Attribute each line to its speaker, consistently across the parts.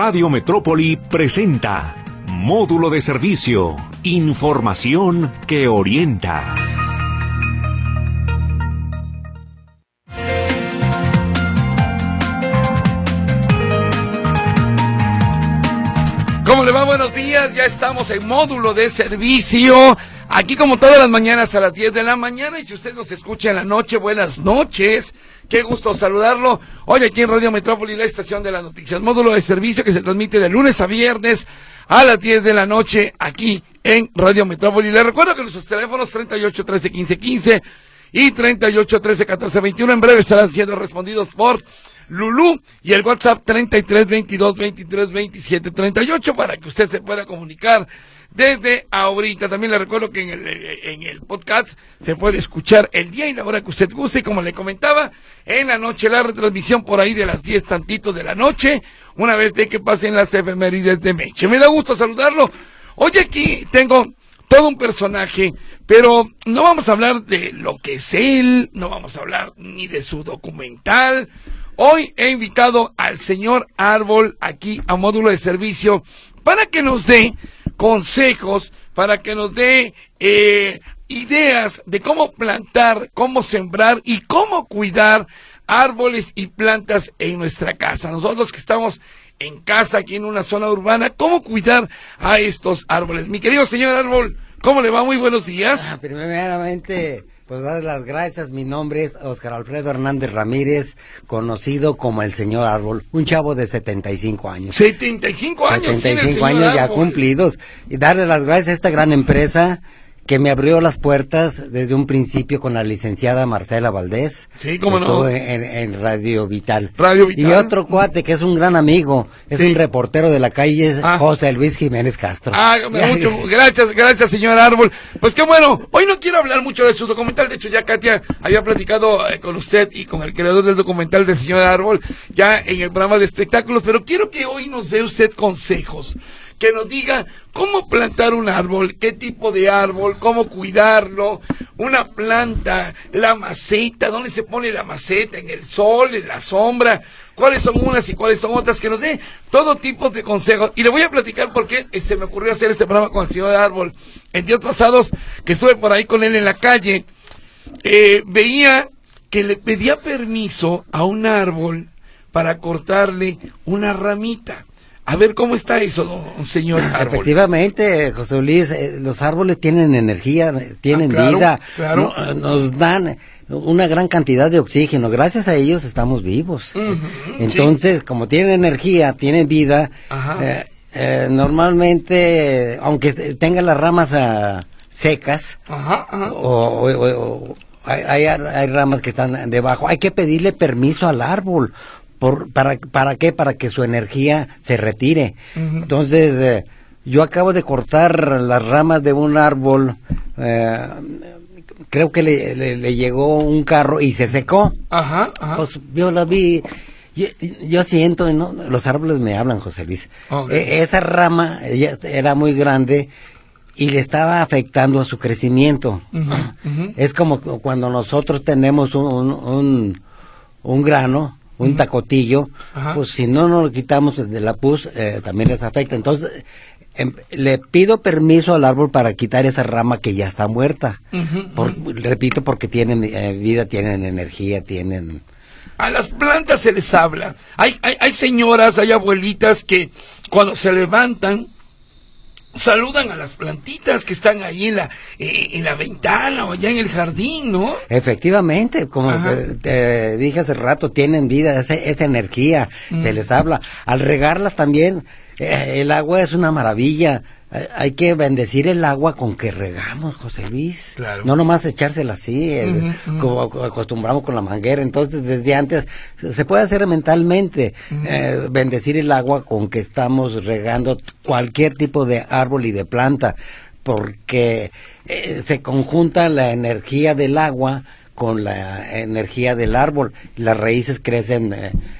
Speaker 1: Radio Metrópoli presenta Módulo de Servicio, Información que orienta.
Speaker 2: ¿Cómo le va? Buenos días, ya estamos en módulo de servicio. Aquí como todas las mañanas a las 10 de la mañana y si usted nos escucha en la noche, buenas noches. Qué gusto saludarlo. Hoy aquí en Radio Metrópoli, la estación de las noticias, módulo de servicio que se transmite de lunes a viernes a las 10 de la noche aquí en Radio Metrópoli. Le recuerdo que nuestros teléfonos 38 13 15 15 y 38 13 14 21 en breve estarán siendo respondidos por Lulú y el WhatsApp 33 22 23 27 38 para que usted se pueda comunicar desde ahorita. También le recuerdo que en el, en el podcast se puede escuchar el día y la hora que usted guste. Y como le comentaba, en la noche la retransmisión por ahí de las 10 tantitos de la noche, una vez de que pasen las efemérides de Meche. Me da gusto saludarlo. Hoy aquí tengo todo un personaje, pero no vamos a hablar de lo que es él, no vamos a hablar ni de su documental. Hoy he invitado al señor Árbol aquí a módulo de servicio para que nos dé consejos, para que nos dé eh, ideas de cómo plantar, cómo sembrar y cómo cuidar árboles y plantas en nuestra casa. Nosotros que estamos en casa, aquí en una zona urbana, cómo cuidar a estos árboles. Mi querido señor Árbol, ¿cómo le va? Muy buenos días.
Speaker 3: Ah, primeramente, pues dar las gracias. Mi nombre es Oscar Alfredo Hernández Ramírez, conocido como el señor Árbol, un chavo de 75 años.
Speaker 2: 75 años.
Speaker 3: 75 años ya cumplidos. Y darle las gracias a esta gran empresa que me abrió las puertas desde un principio con la licenciada Marcela Valdés.
Speaker 2: Sí, cómo no.
Speaker 3: En, en, Radio Vital.
Speaker 2: Radio Vital.
Speaker 3: Y otro cuate que es un gran amigo, es sí. un reportero de la calle, ah. José Luis Jiménez Castro.
Speaker 2: Ah, mucho, gracias, gracias, señor Árbol. Pues qué bueno, hoy no quiero hablar mucho de su documental, de hecho ya Katia había platicado eh, con usted y con el creador del documental del señor Árbol, ya en el programa de espectáculos, pero quiero que hoy nos dé usted consejos que nos diga cómo plantar un árbol, qué tipo de árbol, cómo cuidarlo, una planta, la maceta, dónde se pone la maceta, en el sol, en la sombra, cuáles son unas y cuáles son otras, que nos dé todo tipo de consejos. Y le voy a platicar por qué se me ocurrió hacer este programa con el señor Árbol. En días pasados, que estuve por ahí con él en la calle, eh, veía que le pedía permiso a un árbol para cortarle una ramita. A ver, ¿cómo está eso, don señor árbol?
Speaker 3: Efectivamente, José Luis, eh, los árboles tienen energía, tienen
Speaker 2: Ah, claro,
Speaker 3: vida,
Speaker 2: claro.
Speaker 3: no- nos dan una gran cantidad de oxígeno. Gracias a ellos estamos vivos. Entonces, como tienen energía, tienen vida, eh, eh, normalmente, aunque tengan las ramas ah, secas,
Speaker 2: Ajá,
Speaker 3: o- o- o hay, hay, hay ramas que están debajo. Hay que pedirle permiso al árbol. Por, para, ¿Para qué? Para que su energía se retire. Entonces, eh, yo acabo de cortar las ramas de un árbol. eh, creo que le, le- le llegó un carro y se secó.
Speaker 2: Ajá, ajá.
Speaker 3: Pues yo la vi. Yo, yo siento, ¿no? los árboles me hablan, José Luis. E- esa rama ella era muy grande y le estaba afectando a su crecimiento. Es como cu- cuando nosotros tenemos un, un, un- un tacotillo,
Speaker 2: Ajá.
Speaker 3: pues si no nos lo quitamos de la pus, eh, también les afecta. Entonces, em, le pido permiso al árbol para quitar esa rama que ya está muerta. Por- repito, porque tienen eh, vida, tienen energía, tienen...
Speaker 2: A las plantas se les habla. Hay, hay, hay señoras, hay abuelitas que cuando se levantan saludan a las plantitas que están ahí en la, eh, en la ventana o allá en el jardín, ¿no?
Speaker 3: Efectivamente, como te, te dije hace rato, tienen vida, esa, esa energía,
Speaker 2: Mm.
Speaker 3: se les habla. Al regarlas también, eh, el agua es una maravilla. Hay que bendecir el agua con que regamos, José Luis.
Speaker 2: Claro.
Speaker 3: No nomás echársela así, como ac- acostumbramos con la manguera. Entonces, desde antes, se puede hacer mentalmente, eh, bendecir el agua con que estamos regando cualquier tipo de árbol y de planta, porque eh, se conjunta la energía del agua con la energía del árbol. Las raíces crecen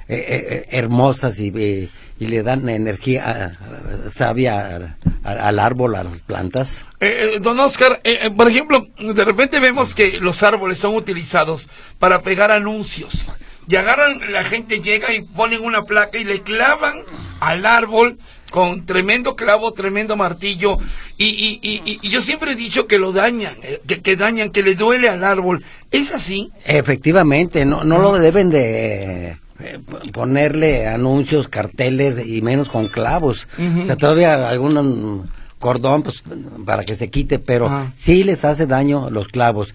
Speaker 3: eh, hermosas y, y- le dan energía ah, sabia a- a- al árbol, a las plantas.
Speaker 2: Eh, eh, don Oscar, eh, eh, por ejemplo, de repente vemos que los árboles son utilizados para pegar anuncios. Y agarran, la gente llega y ponen una placa y le clavan al árbol con tremendo clavo, tremendo martillo, y, y, y, y yo siempre he dicho que lo dañan, eh, que, que, dañan, que le duele al árbol. ¿Es así?
Speaker 3: Efectivamente, no, no lo deben de eh, ponerle anuncios, carteles y menos con clavos. O sea, todavía algún cordón pues, para que se quite, pero sí les hace daño los clavos.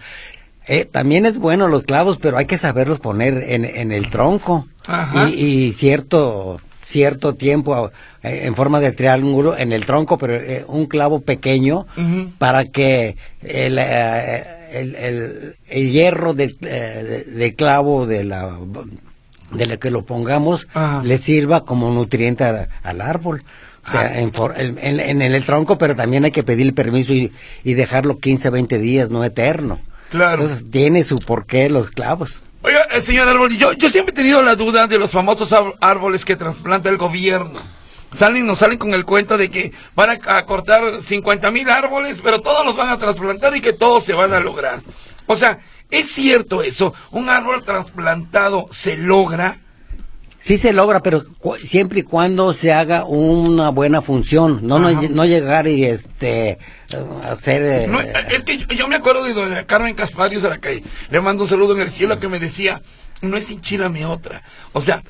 Speaker 3: Eh, también es bueno los clavos, pero hay que saberlos poner en, en el tronco. Y, y, cierto cierto tiempo eh, en forma de triángulo en el tronco, pero eh, un clavo pequeño para que el, el, el, el, hierro del, del clavo de la de la que lo pongamos le sirva como nutriente al árbol. O sea, ah. en, en, en, el tronco, pero también hay que pedir permiso y, y dejarlo 15, 20 días, no eterno.
Speaker 2: Claro.
Speaker 3: Entonces, tiene su porqué los clavos.
Speaker 2: Oiga, eh, señor árbol, yo, yo siempre he tenido la duda de los famosos árboles que trasplanta el gobierno. Salen, nos salen con el cuento de que van a, a cortar 50 mil árboles, pero todos los van a trasplantar y que todos se van a lograr. O sea, ¿es cierto eso? ¿Un árbol trasplantado se logra?
Speaker 3: Sí se logra, pero siempre y cuando se haga una buena función, no no, llegar y este hacer...
Speaker 2: Eh, no, es que yo, me acuerdo de doña Carmen la calle, le mando un saludo en el cielo que me decía, no es enchilame otra. O sea,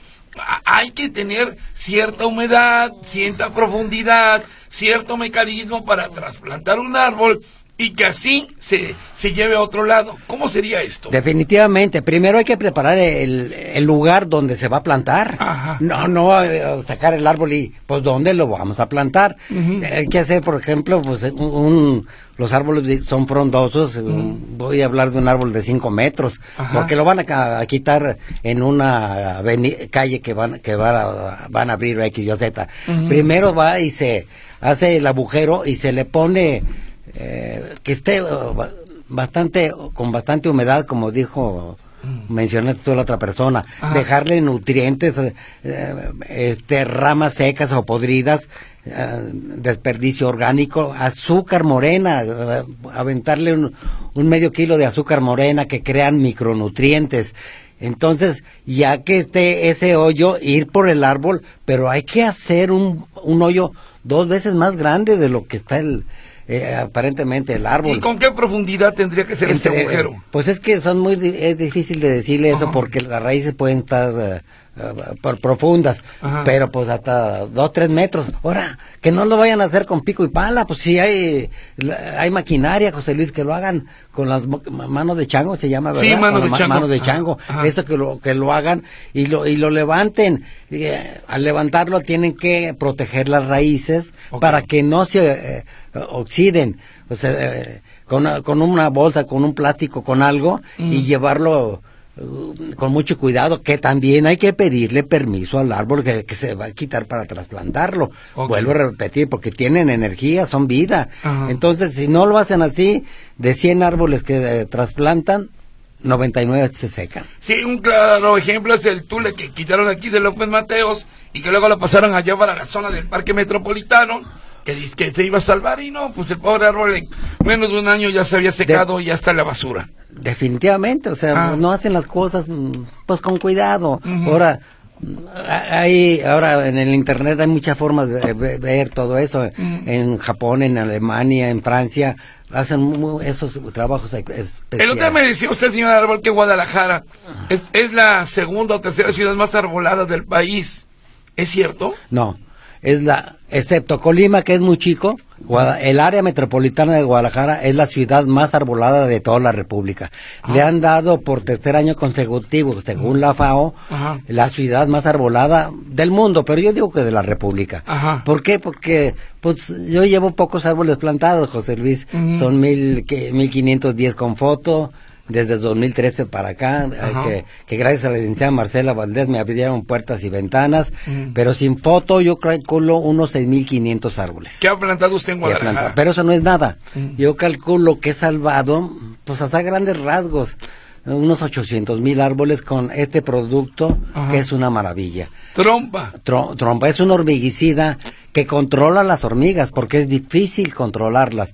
Speaker 2: hay que tener cierta humedad, cierta profundidad, cierto mecanismo para trasplantar un árbol y que así se, se lleve a otro lado. ¿Cómo sería esto?
Speaker 3: Definitivamente. Primero hay que preparar el, el lugar donde se va a plantar. Ajá. No, no eh, sacar el árbol y pues dónde lo vamos a plantar. Hay que hacer, por ejemplo, pues un, los árboles son frondosos. Voy a hablar de un árbol de 5 metros, porque lo van a, quitar en una calle que van que van a, van a abrir X, Y, Z. Primero va y se hace el agujero y se le pone eh, que esté uh, bastante con bastante humedad como dijo mm. mencionaste tú la otra persona. Dejarle nutrientes eh, este ramas secas o podridas eh, desperdicio orgánico azúcar morena aventarle un, un medio kilo de azúcar morena que crean micronutrientes. Entonces, ya que esté ese hoyo, ir por el árbol, pero hay que hacer un, un hoyo dos veces más grande de lo que está el, eh, aparentemente el árbol.
Speaker 2: ¿Y con qué profundidad tendría que ser este agujero?
Speaker 3: Pues es que son muy es difícil de decirle eso porque las raíces pueden estar eh, eh, por profundas, pero pues hasta dos tres metros. Ahora que no lo vayan a hacer con pico y pala, pues si hay hay maquinaria, José Luis, que lo hagan con las manos de chango, se llama, ¿verdad?
Speaker 2: Sí, manos de chango.
Speaker 3: Manos de chango. Eso que lo que lo hagan y lo y lo levanten. al levantarlo tienen que proteger las raíces para que no se oxiden, o sea, eh, con, con, una bolsa, con un plástico, con algo, y mm. llevarlo con mucho cuidado, que también hay que pedirle permiso al árbol que, se va a quitar para trasplantarlo. Vuelvo a repetir, porque tienen energía, son vida. Entonces, si no lo hacen así, de 100 árboles que eh, trasplantan, 99 se secan.
Speaker 2: Sí, un claro ejemplo es el tule que quitaron aquí de López Mateos y que luego lo pasaron allá para la zona del Parque Metropolitano que dice que se iba a salvar y no, pues el pobre árbol en menos de un año ya se había secado y ya está en la basura.
Speaker 3: Definitivamente, o sea, ah. no hacen las cosas mm, pues con cuidado. Ahora, hay, ahora en el internet hay muchas formas de ver todo eso. En Japón, en Alemania, en Francia, hacen esos trabajos especiales.
Speaker 2: El otro día me decía usted, señor Árbol, que Guadalajara es, es la segunda o tercera ciudad más arbolada del país. ¿Es cierto?
Speaker 3: No es la, excepto Colima, que es muy chico, el área metropolitana de Guadalajara es la ciudad más arbolada de toda la República. Le han dado por tercer año consecutivo, según la FAO, la ciudad más arbolada del mundo, pero yo digo que de la República. ¿Por qué? Porque pues yo llevo pocos árboles plantados, José Luis. Son mil, mil quinientos diez con foto desde 2013 para acá, que, que, gracias a la licenciada Marcela Valdés me abrieron puertas y ventanas, pero sin foto yo calculo unos 6.500 árboles.
Speaker 2: ¿Qué ha plantado usted en Guadalajara?
Speaker 3: Pero eso no es nada. Yo calculo que he salvado, pues hasta grandes rasgos, unos 800 mil árboles con este producto que es una maravilla.
Speaker 2: Trompa.
Speaker 3: trompa, es una hormiguicida que controla las hormigas porque es difícil controlarlas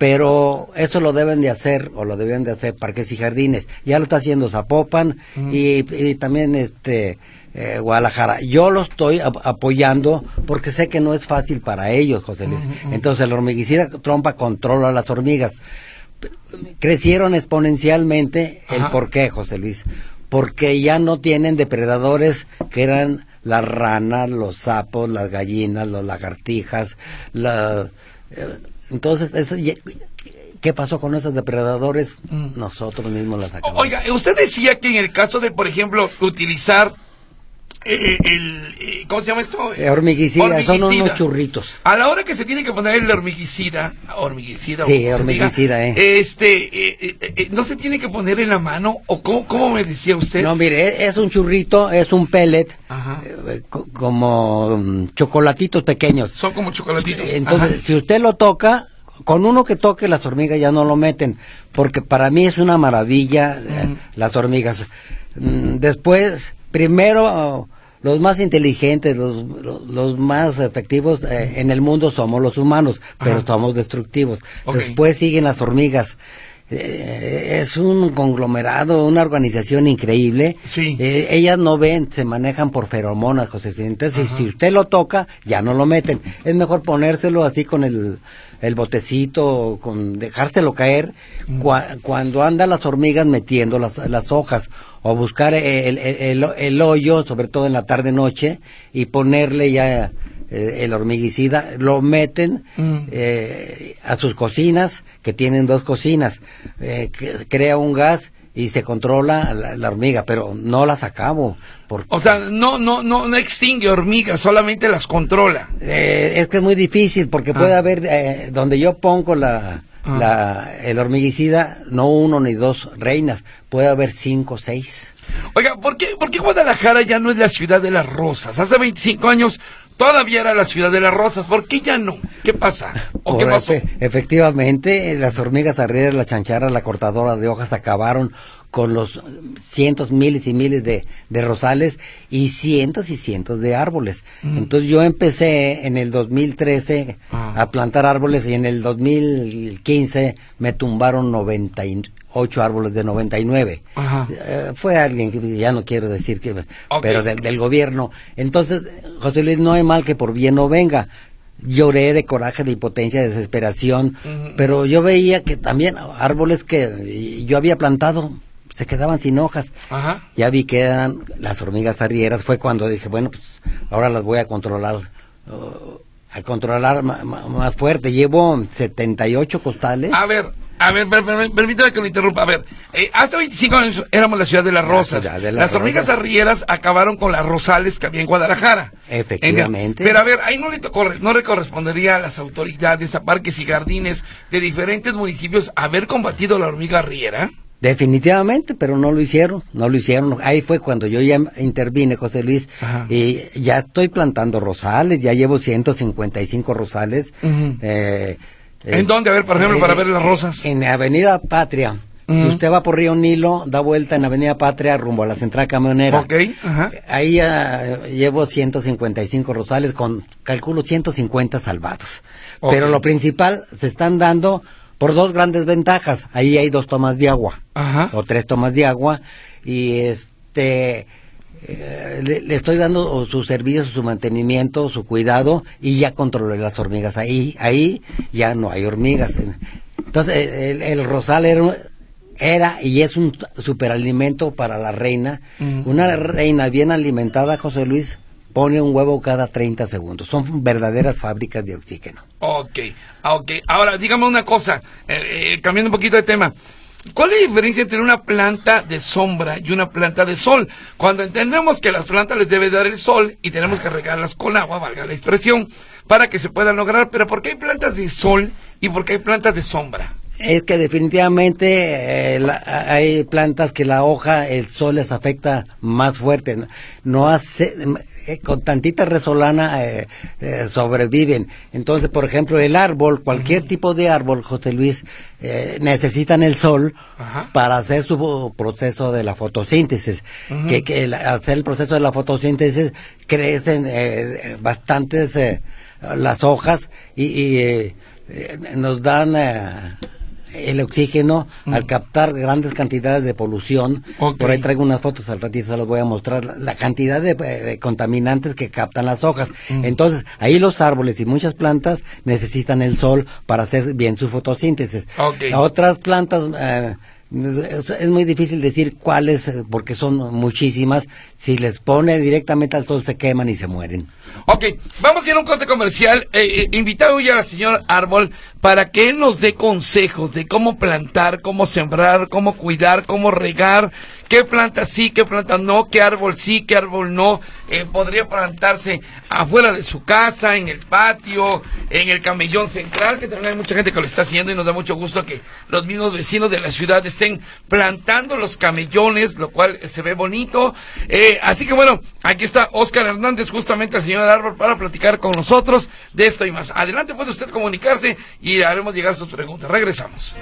Speaker 3: pero eso lo deben de hacer o lo deben de hacer parques y jardines ya lo está haciendo Zapopan y, también este eh, Guadalajara. Yo lo estoy apoyando porque sé que no es fácil para ellos, José Luis. Entonces el hormiguicida trompa controla a las hormigas. Crecieron exponencialmente. ¿El por qué, José Luis? Porque ya no tienen depredadores que eran las ranas, los sapos, las gallinas, los lagartijas, la, entonces, ¿qué pasó con esos depredadores? Mm. Nosotros mismos las sacamos.
Speaker 2: Oiga, usted decía que en el caso de, por ejemplo, utilizar eh, el, eh, ¿cómo se llama esto?
Speaker 3: Eh, hormiguicida, son unos churritos.
Speaker 2: A la hora que se tiene que poner el hormiguicida, hormiguicida,
Speaker 3: sí, hormiguicida,
Speaker 2: eh. este, no se tiene que poner en la mano o cómo, cómo me decía usted.
Speaker 3: No, mire, es un churrito, es un pellet, como mm, chocolatitos pequeños.
Speaker 2: Son como chocolatitos.
Speaker 3: Entonces, si usted lo toca, con uno que toque las hormigas ya no lo meten, porque para mí es una maravilla las hormigas. Mm, después primero los más inteligentes, los, los, más efectivos eh, en el mundo somos los humanos, pero somos destructivos. Después siguen las hormigas. Eh, es un conglomerado, una organización increíble.
Speaker 2: Sí.
Speaker 3: Eh, ellas no ven, se manejan por feromonas, José. Entonces, si usted lo toca, ya no lo meten. Es mejor ponérselo así con el, el botecito, con dejárselo caer, cuando andan las hormigas metiendo las, las hojas o buscar el, el, el, hoyo, sobre todo en la tarde-noche, y ponerle ya eh, el hormiguicida, lo meten mm. eh, a sus cocinas, que tienen dos cocinas, eh, crea un gas y se controla la, hormiga, pero no las acabo.
Speaker 2: Porque... O sea, no, no, no, no extingue hormigas, solamente las controla.
Speaker 3: es que es muy difícil, porque puede ah. haber, donde yo pongo la, Ah. La, el hormiguicida, no uno ni dos reinas, puede haber cinco, seis.
Speaker 2: Oiga, ¿por qué, ¿por qué Guadalajara ya no es la ciudad de las rosas? Hace 25 años todavía era la ciudad de las rosas, ¿por qué ya no? ¿Qué pasa?
Speaker 3: ¿O qué pasó? efectivamente, las hormigas arrieras, la chanchara, la cortadora de hojas acabaron con los cientos, miles y miles de, de rosales y cientos y cientos de árboles. Mm. Entonces yo empecé en el 2013 ah. a plantar árboles y en el 2015 me tumbaron 98 árboles de 99. Eh, fue alguien que ya no quiero decir que, pero del gobierno. Entonces, José Luis, no hay mal que por bien no venga lloré de coraje, de impotencia, de desesperación, pero yo veía que también árboles que yo había plantado se quedaban sin hojas. Ya vi que eran las hormigas arrieras, fue cuando dije, bueno, pues ahora las voy a controlar, uh, a controlar más fuerte. Llevo 78 costales.
Speaker 2: A ver, a ver, permítame que me interrumpa. A ver, eh, hace 25 años éramos la ciudad de las rosas. las, hormigas arrieras acabaron con las rosales que había en Guadalajara.
Speaker 3: Efectivamente.
Speaker 2: Pero a ver, ahí no le, no le correspondería a las autoridades, a parques y jardines de diferentes municipios haber combatido la hormiga arriera.
Speaker 3: Definitivamente, pero no lo hicieron, no lo hicieron. Ahí fue cuando yo ya intervine, José Luis, y ya estoy plantando rosales, ya llevo 155 rosales.
Speaker 2: Eh, ¿En dónde? A ver, por ejemplo, para eh, ver las rosas.
Speaker 3: En Avenida Patria. Si usted va por Río Nilo, da vuelta en Avenida Patria rumbo a la central camionera.
Speaker 2: Ok,
Speaker 3: Ahí ya llevo 155 rosales con, calculo, 150 salvados. Pero lo principal, se están dando por dos grandes ventajas. Ahí hay dos tomas de agua o tres tomas de agua y este eh, le, estoy dando su servicio, su mantenimiento, su cuidado y ya controlé las hormigas. Ahí, ahí ya no hay hormigas. Entonces el, rosal era, era, y es un superalimento para la reina. Una reina bien alimentada, José Luis, pone un huevo cada 30 segundos. Son verdaderas fábricas de oxígeno.
Speaker 2: Ok, ah, ok. Ahora, dígame una cosa, eh, eh, cambiando un poquito de tema. ¿Cuál es la diferencia entre una planta de sombra y una planta de sol? Cuando entendemos que las plantas les debe dar el sol y tenemos que regarlas con agua, valga la expresión, para que se puedan lograr, pero ¿por qué hay plantas de sol y por qué hay plantas de sombra?
Speaker 3: Es que definitivamente eh, hay plantas que la hoja, el sol les afecta más fuerte. No hace, eh, con tantita resolana eh, sobreviven. Entonces, por ejemplo, el árbol, cualquier tipo de árbol, José Luis, necesitan el sol para hacer su proceso de la fotosíntesis. Que, que hacer el proceso de la fotosíntesis crecen bastantes las hojas y, y nos dan el oxígeno
Speaker 2: Mm.
Speaker 3: al captar grandes cantidades de polución.
Speaker 2: Ok.
Speaker 3: Por ahí traigo unas fotos al ratito, se las voy a mostrar. La, cantidad de, de contaminantes que captan las hojas.
Speaker 2: Mm.
Speaker 3: Entonces, ahí los árboles y muchas plantas necesitan el sol para hacer bien su fotosíntesis. Otras plantas, eh, es es muy difícil decir cuáles, eh, porque son muchísimas. Si les pone directamente al sol, se queman y se mueren.
Speaker 2: Ok, vamos a ir a un corte comercial. Eh, eh, invitado ya al señor Árbol para que él nos dé consejos de cómo plantar, cómo sembrar, cómo cuidar, cómo regar, qué planta sí, qué planta no, qué árbol sí, qué árbol no. Eh, podría plantarse afuera de su casa, en el patio, en el camellón central, que también hay mucha gente que lo está haciendo y nos da mucho gusto que los mismos vecinos de la ciudad estén plantando los camellones, lo cual se ve bonito. Eh, así que bueno, aquí está Oscar Hernández, justamente el señor Árbol, para platicar con nosotros de esto y más. Adelante puede usted comunicarse y haremos llegar sus preguntas. Regresamos.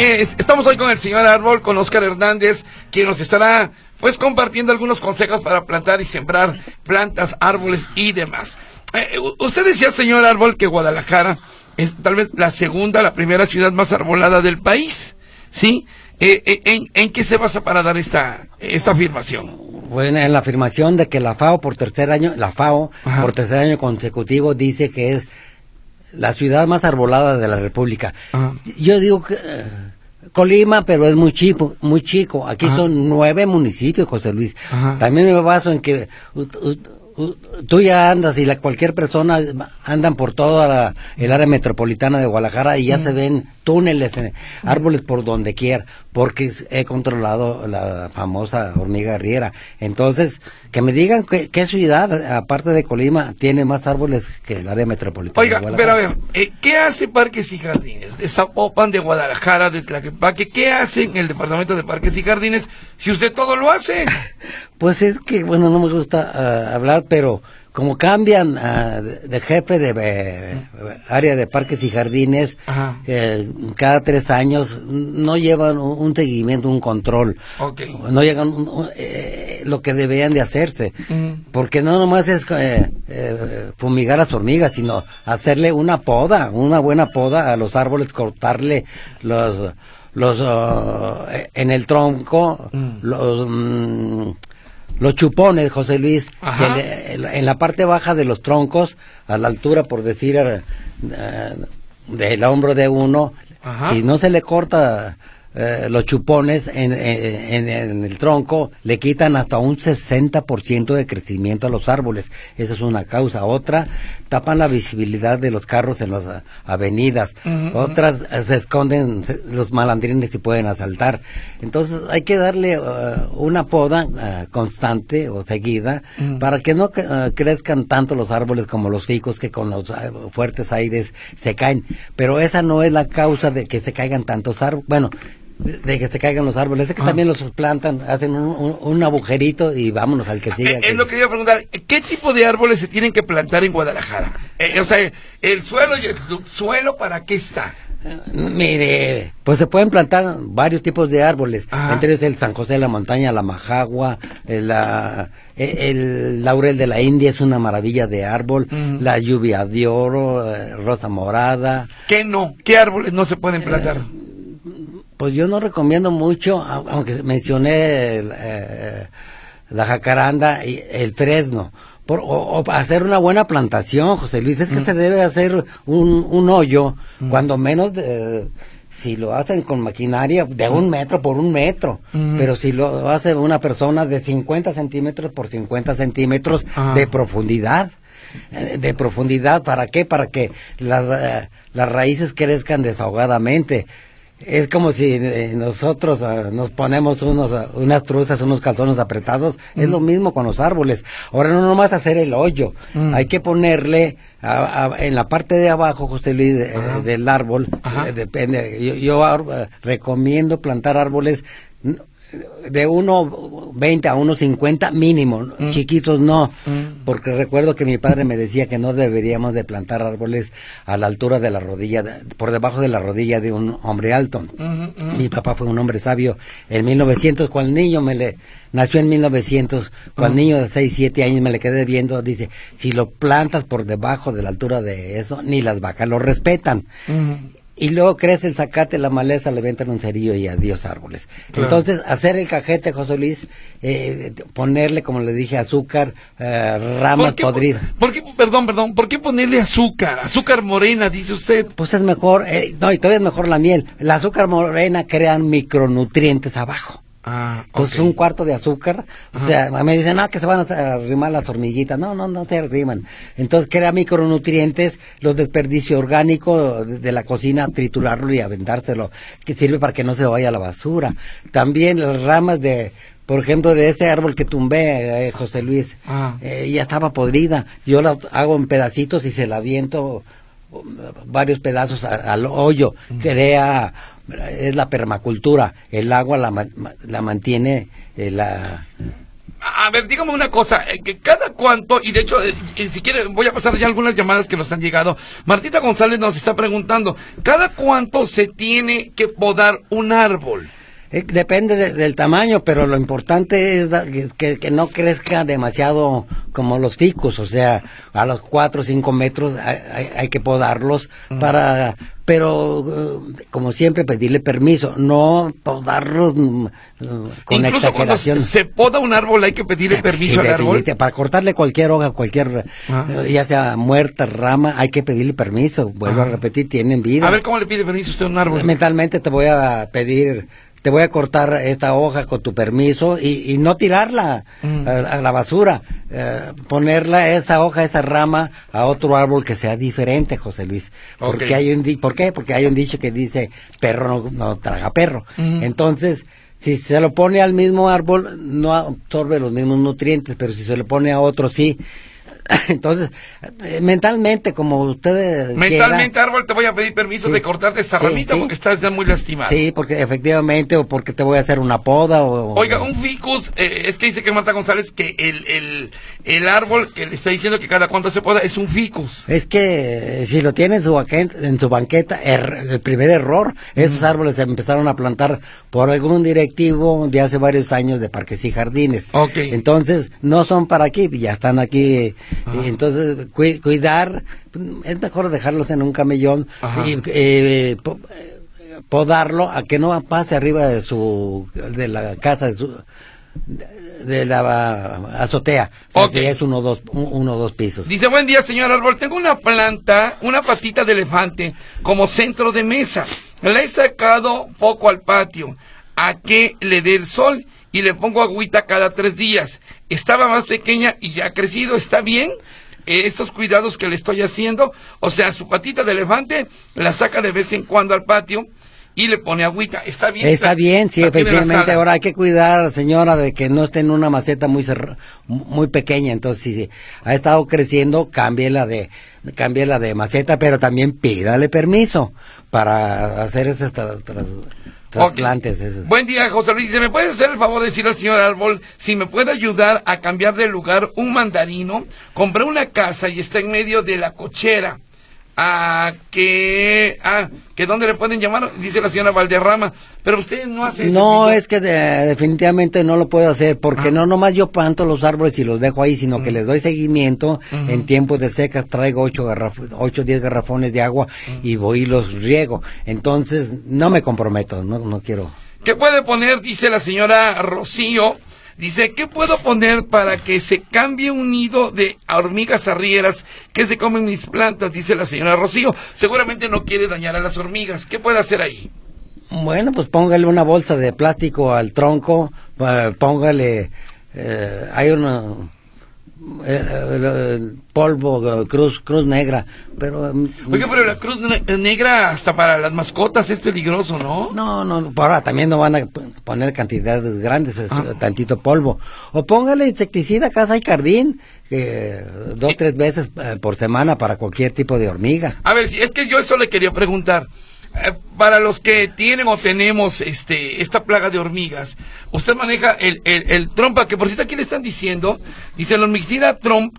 Speaker 2: Eh, eh, estamos hoy con el señor Árbol, con Oscar Hernández, quien nos estará pues compartiendo algunos consejos para plantar y sembrar plantas, árboles y demás. Eh, u- usted decía, señor Árbol, que Guadalajara es tal vez la segunda, la primera ciudad más arbolada del país, ¿sí? Eh, eh, en, en qué se basa para dar esta, esta afirmación?
Speaker 3: Bueno, en la afirmación de que la FAO por tercer año, la FAO
Speaker 2: Ajá.
Speaker 3: por tercer año consecutivo dice que es la ciudad más arbolada de la República.
Speaker 2: Ajá.
Speaker 3: Yo digo que eh, Colima, pero es muy chico, muy chico. Aquí
Speaker 2: Ajá.
Speaker 3: son nueve municipios, José Luis.
Speaker 2: Ajá.
Speaker 3: También me baso en que tú ya andas y la, cualquier persona andan por toda la, el área metropolitana de Guadalajara y ya se ven túneles, eh, árboles por donde quiera, porque he controlado la famosa hormiga riera. Entonces, que me digan qué, qué ciudad, aparte de Colima, tiene más árboles que el área metropolitana
Speaker 2: Oiga,
Speaker 3: de
Speaker 2: pero a ver, eh, ¿qué hace Parques y Jardines? De Zapopan, de Guadalajara, de Tlaquepaque, ¿qué hace en el Departamento de Parques y Jardines si usted todo lo hace?
Speaker 3: Pues es que, bueno, no me gusta ah, hablar, pero como cambian ah, de, jefe de eh, área de parques y jardines eh, cada tres años, no llevan un, seguimiento, un control. No llegan un- un- eh, lo que deberían de hacerse. Porque no nomás es fumigar las hormigas, sino hacerle una poda, una buena poda a los árboles, cortarle los los ah, en el tronco,
Speaker 2: Mm.
Speaker 3: los mm, los chupones, José Luis, que le- en la parte baja de los troncos, a la altura, por decir, eh, eh, del hombro de uno,
Speaker 2: Ajá.
Speaker 3: si no se le corta eh, los chupones en, en- en el tronco, le quitan hasta un 60% de crecimiento a los árboles. Esa es una causa. Otra, tapan la visibilidad de los carros en las avenidas. Otras, eh, se esconden los malandrines y pueden asaltar. Entonces, hay que darle eh, una poda eh, constante o seguida para que no crezcan tanto los árboles como los ficos que con los fuertes aires se caen. Pero esa no es la causa de que se caigan tantos árboles. Bueno, de, que se caigan los árboles. Es que
Speaker 2: Ah.
Speaker 3: también los plantan, hacen un, un- un agujerito y vámonos al que sigue.
Speaker 2: Eh, es lo que iba a preguntar. ¿Qué tipo de árboles se tienen que plantar en Guadalajara? Eh, o sea, el suelo y el subsuelo, ¿para qué está?
Speaker 3: Mire, pues se pueden plantar varios tipos de árboles,
Speaker 2: Ajá.
Speaker 3: entre ellos el San José de la Montaña, la majagua, el, la- el- el laurel de la India es una maravilla de árbol, la lluvia de oro, eh, rosa morada.
Speaker 2: ¿Qué no? ¿Qué árboles no se pueden plantar?
Speaker 3: Pues yo no recomiendo mucho, au- aunque mencioné el, eh, la jacaranda y el fresno. Por, o, o hacer una buena plantación, José Luis, es que se debe hacer un, un hoyo, cuando menos, de- si lo hacen con maquinaria, de un metro por un metro,
Speaker 2: Mm.
Speaker 3: pero si lo hace una persona de 50 centímetros por 50 centímetros
Speaker 2: Ah.
Speaker 3: de profundidad, eh, de profundidad, ¿para qué? Para que las, eh, las raíces crezcan desahogadamente. Es como si eh, nosotros ah, nos ponemos unos, ah, unas truzas, unos calzones apretados. Es lo mismo con los árboles. Ahora no nomás hacer el hoyo.
Speaker 2: Mm.
Speaker 3: Hay que ponerle a- a- en la parte de abajo, José Luis, eh, del árbol. Eh, depende. Yo, yo, ah, recomiendo plantar árboles de 1.20 a 1.50 mínimo,
Speaker 2: Mm.
Speaker 3: chiquitos no, porque recuerdo que mi padre me decía que no deberíamos de plantar árboles a la altura de la rodilla, por debajo de la rodilla de un hombre alto. Mi papá fue un hombre sabio en 1900, cuando el niño me le nació en 1900, cuando el niño de 6, 7 años me le quedé viendo, dice, si lo plantas por debajo de la altura de eso, ni las vacas lo respetan. Y luego crece el zacate, la maleza, le ventan un cerillo y adiós árboles.
Speaker 2: Claro.
Speaker 3: Entonces, hacer el cajete, José Luis, eh, ponerle, como le dije, azúcar, eh, ramas
Speaker 2: ¿Por qué,
Speaker 3: podridas.
Speaker 2: por qué- perdón, perdón, ¿por qué ponerle azúcar? Azúcar morena, dice usted.
Speaker 3: Pues es mejor, eh, no, y todavía es mejor la miel. El azúcar morena crean micronutrientes abajo.
Speaker 2: Ah,
Speaker 3: Pues un cuarto de azúcar, o sea, me dicen, ah, que se van a arrimar las hormiguitas. No, no, no se arriman. Entonces crea micronutrientes, los desperdicios orgánicos de, la cocina, triturarlo y aventárselo, que sirve para que no se vaya a la basura. También las ramas de, por ejemplo, de ese árbol que tumbé, eh, José Luis,
Speaker 2: Ah.
Speaker 3: eh, ya estaba podrida. Yo la hago en pedacitos y se la aviento varios pedazos al hoyo. Crea, es la permacultura. El agua la, la mantiene eh, la...
Speaker 2: A ver, dígame una cosa, eh, que cada cuánto, y de hecho, eh, si quiere, voy a pasar ya algunas llamadas que nos han llegado. Martita González nos está preguntando, ¿cada cuánto se tiene que podar un árbol?
Speaker 3: Eh, depende de- del tamaño, pero lo importante es da- que, no crezca demasiado como los ficus, o sea, a los 4 o 5 metros hay, hay- hay que podarlos para, pero eh, como siempre pedirle permiso, no podarlos mm, con
Speaker 2: Incluso cuando
Speaker 3: exageración.
Speaker 2: se poda un árbol hay que pedirle permiso
Speaker 3: Sí,
Speaker 2: al árbol.
Speaker 3: Para cortarle cualquier hoja, cualquier,
Speaker 2: Ah.
Speaker 3: ya sea muerta, rama, hay que pedirle permiso. Vuelvo a repetir, tienen vida.
Speaker 2: A ver, ¿cómo le pide permiso usted a un árbol?
Speaker 3: Mentalmente te voy a pedir, te voy a cortar esta hoja con tu permiso y, y no tirarla
Speaker 2: Mm.
Speaker 3: a, a la basura. eh, ponerla, esa hoja, esa rama, a otro árbol que sea diferente, José Luis. Porque hay un di- ¿Por qué? Porque hay un dicho que dice, perro no, no traga perro.
Speaker 2: Mm.
Speaker 3: Entonces, si se lo pone al mismo árbol, no absorbe los mismos nutrientes, pero si se lo pone a otro, sí. Entonces, mentalmente, como ustedes
Speaker 2: Mentalmente, árbol, te voy a pedir permiso
Speaker 3: Sí.
Speaker 2: de cortarte esta
Speaker 3: Sí,
Speaker 2: ramita
Speaker 3: sí.
Speaker 2: porque estás ya muy lastimado.
Speaker 3: Sí, porque efectivamente, o porque te voy a hacer una poda, o...
Speaker 2: Oiga, un ficus, eh, es que dice que Marta González que el, el, el árbol que le está diciendo que cada cuánto se poda es un ficus.
Speaker 3: Es que eh, si lo tiene en su, banqueta, en su banqueta, er- el primer error, esos árboles se empezaron a plantar por algún directivo de hace varios años de parques y jardines.
Speaker 2: Ok.
Speaker 3: Entonces, no son para aquí, ya están aquí. Entonces, cui- cuidar, es mejor dejarlos en un camellón
Speaker 2: Ajá.
Speaker 3: y eh, po- podarlo a que no pase arriba de su, de la casa, de su, de la azotea. O sea,
Speaker 2: Ok.
Speaker 3: si es uno o dos, un- uno o dos pisos.
Speaker 2: Dice, buen día, señor árbol. Tengo una planta, una patita de elefante como centro de mesa. La he sacado poco al patio. A que le dé el sol y le pongo agüita cada tres días. Estaba más pequeña y ya ha crecido. ¿Está bien? Eh, estos cuidados que le estoy haciendo. O sea, su patita de elefante la saca de vez en cuando al patio y le pone agüita. ¿Está bien?
Speaker 3: Está bien, sí, efectivamente. Ahora hay que cuidar, señora, de que no esté en una maceta muy muy pequeña. Entonces, si ha estado creciendo, cámbiela de, cámbiela de maceta, pero también pídale permiso para hacer tra- tra- trasplantes.
Speaker 2: Buen día, José Luis. ¿me puede hacer el favor de decir al señor Árbol si me puede ayudar a cambiar de lugar un mandarino? Compré una casa y está en medio de la cochera. ¿A que, ah, que dónde le pueden llamar? Dice la señora Valderrama. Pero usted no hace
Speaker 3: No, es que de- definitivamente no lo puedo hacer, porque
Speaker 2: Ah.
Speaker 3: no nomás yo planto los árboles y los dejo ahí, sino
Speaker 2: Mm.
Speaker 3: que les doy seguimiento. En tiempos de secas traigo ocho, garraf- ocho o diez garrafones de agua
Speaker 2: Mm.
Speaker 3: y voy y los riego. Entonces, no me comprometo, no, no quiero.
Speaker 2: ¿Qué puede poner? Dice la señora Rocío. Dice, ¿qué puedo poner para que se cambie un nido de hormigas arrieras que se comen mis plantas? Dice la señora Rocío. Seguramente no quiere dañar a las hormigas. ¿Qué puede hacer ahí?
Speaker 3: Bueno, pues póngale una bolsa de plástico al tronco, eh, póngale, eh, hay una eh, eh, polvo, eh, cruz, cruz negra, pero mm,
Speaker 2: Oiga, pero la cruz ne- negra hasta para las mascotas es peligroso, ¿no?
Speaker 3: no, no, ahora también no van a poner cantidades grandes, es,
Speaker 2: Ah.
Speaker 3: tantito polvo. O póngale insecticida, casa y jardín, eh, dos, tres veces eh, por semana para cualquier tipo de hormiga.
Speaker 2: A ver, si es que yo eso le quería preguntar. Eh, para los que tienen o tenemos este esta plaga de hormigas, usted maneja el, el, el trompa, que por cierto aquí le están diciendo, dice el hormicida trom,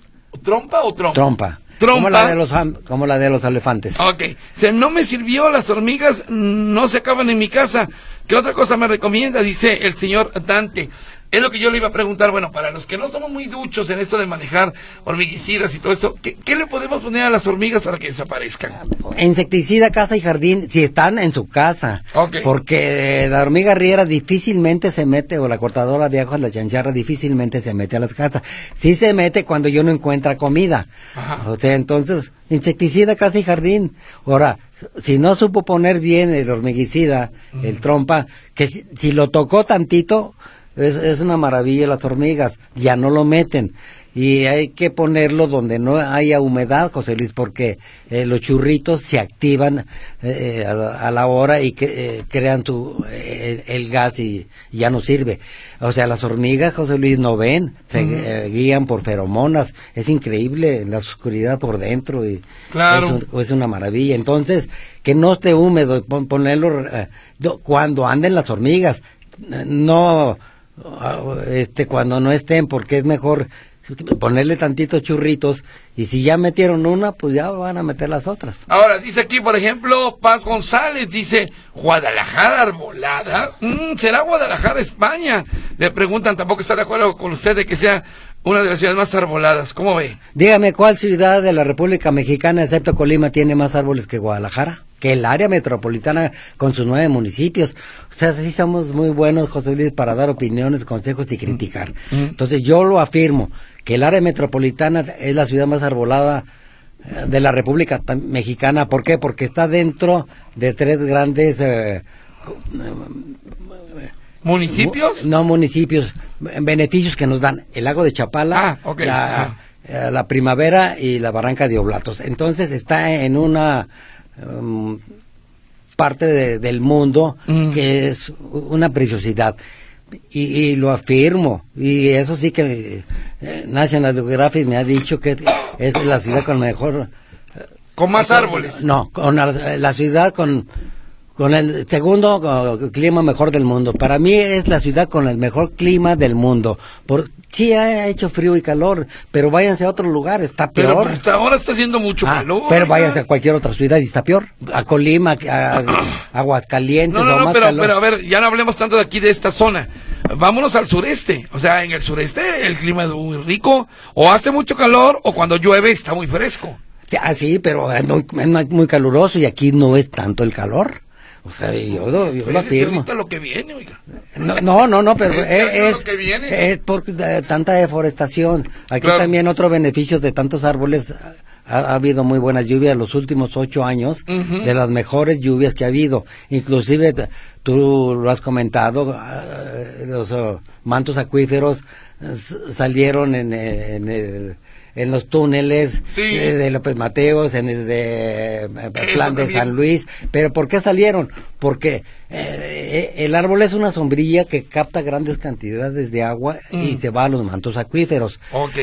Speaker 2: trompa o trompa.
Speaker 3: Trompa.
Speaker 2: Trompa.
Speaker 3: Como la de los, como la de los elefantes.
Speaker 2: Ok, se no me sirvió, las hormigas no se acaban en mi casa. ¿Qué otra cosa me recomienda? Dice el señor Dante. Es lo que yo le iba a preguntar, bueno, para los que no somos muy duchos en esto de manejar hormiguicidas y todo esto, ¿qué, qué le podemos poner a las hormigas para que desaparezcan?
Speaker 3: Insecticida, casa y jardín, si están en su casa. Porque eh, la hormiga riera difícilmente se mete, o la cortadora de aguas, la chancharra, difícilmente se mete a las casas. Sí se mete cuando yo no encuentra comida.
Speaker 2: Ajá.
Speaker 3: O sea, entonces, insecticida, casa y jardín. Ahora, si no supo poner bien el hormiguicida, el trompa, que si, si lo tocó tantito, es, es una maravilla las hormigas, ya no lo meten. Y hay que ponerlo donde no haya humedad, José Luis, porque eh, los churritos se activan eh, a, la, a la hora y que, eh, crean su, eh, el, gas y, y ya no sirve. O sea, las hormigas, José Luis, no ven, se eh, guían por feromonas. Es increíble la oscuridad por dentro y
Speaker 2: Claro.
Speaker 3: es, un- es una maravilla. Entonces, que no esté húmedo, pon- ponerlo eh, do- cuando anden las hormigas, eh, no este cuando no estén, porque es mejor ponerle tantitos churritos y si ya metieron una, pues ya van a meter las otras.
Speaker 2: Ahora, dice aquí, por ejemplo, Paz González, dice, Guadalajara arbolada. Mm, ¿Será Guadalajara, España? Le preguntan, tampoco está de acuerdo con usted de que sea una de las ciudades más arboladas. ¿Cómo ve?
Speaker 3: Dígame, ¿cuál ciudad de la República Mexicana, excepto Colima, tiene más árboles que Guadalajara? Que el área metropolitana con sus nueve municipios. O sea, sí somos muy buenos, José Luis, para dar opiniones, consejos y criticar. Entonces, yo lo afirmo, que el área metropolitana es la ciudad más arbolada eh, de la República Mexicana. ¿Por qué? Porque está dentro de tres grandes... eh,
Speaker 2: ¿Municipios?
Speaker 3: Mu- No municipios, beneficios que nos dan el lago de Chapala,
Speaker 2: Ah,
Speaker 3: la,
Speaker 2: Ah.
Speaker 3: eh, la primavera y la barranca de Oblatos. Entonces está en una um, parte de- del mundo
Speaker 2: Mm.
Speaker 3: que es una preciosidad. Y, y lo afirmo, y eso sí que eh, National Geographic me ha dicho que es la ciudad con mejor
Speaker 2: Con más árboles.
Speaker 3: no, con la, la ciudad con, con el segundo uh, clima mejor del mundo. Para mí es la ciudad con el mejor clima del mundo. Por, sí ha hecho frío y calor, pero váyanse a otro lugar, está
Speaker 2: Pero
Speaker 3: peor.
Speaker 2: hasta ahora está haciendo mucho
Speaker 3: Ah,
Speaker 2: calor.
Speaker 3: pero váyanse a cualquier otra ciudad y está peor. A Colima, a, a Aguascalientes
Speaker 2: No, no,
Speaker 3: o
Speaker 2: no,
Speaker 3: más
Speaker 2: pero,
Speaker 3: calor.
Speaker 2: pero a ver, ya no hablemos tanto de aquí, de esta zona. Vámonos al sureste. O sea, en el sureste el clima es muy rico. O hace mucho calor, o cuando llueve está muy fresco.
Speaker 3: Ah, sí, pero es muy, es muy caluroso y aquí no es tanto el calor. O sea, yo, lo- yo lo afirmo.
Speaker 2: ahorita lo que viene, oiga.
Speaker 3: No, no, no, no, pero es,
Speaker 2: lo
Speaker 3: es,
Speaker 2: que viene.
Speaker 3: es por eh, tanta deforestación. Aquí
Speaker 2: Claro.
Speaker 3: también otro beneficio de tantos árboles. Ha, ha habido muy buenas lluvias los últimos ocho años, de las mejores lluvias que ha habido. Inclusive tú lo has comentado, ah, los oh, mantos acuíferos eh, salieron en, eh, en el- en los túneles
Speaker 2: Sí.
Speaker 3: eh, de López Mateos, en el de eh, Plan de
Speaker 2: también.
Speaker 3: San Luis. Pero ¿por qué salieron? Porque eh, el árbol es una sombrilla que capta grandes cantidades de agua y
Speaker 2: Mm.
Speaker 3: se va a los mantos acuíferos.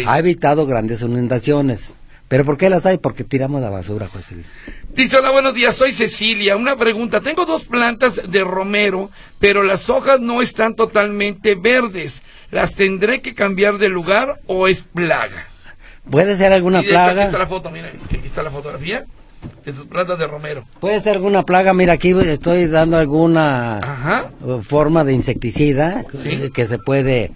Speaker 3: Ha evitado grandes inundaciones. ¿Pero por qué las hay? Porque tiramos la basura, José Luis.
Speaker 2: Dice, hola, buenos días, soy Cecilia. Una pregunta, tengo dos plantas de romero, pero las hojas no están totalmente verdes. ¿Las tendré que cambiar de lugar o es plaga?
Speaker 3: Puede ser alguna
Speaker 2: hecho, Aquí
Speaker 3: plaga.
Speaker 2: está la foto, mira, aquí está la fotografía de sus plantas de romero.
Speaker 3: Puede ser alguna plaga. Mira, aquí estoy dando alguna
Speaker 2: Ajá.
Speaker 3: forma de insecticida
Speaker 2: Sí.
Speaker 3: que se puede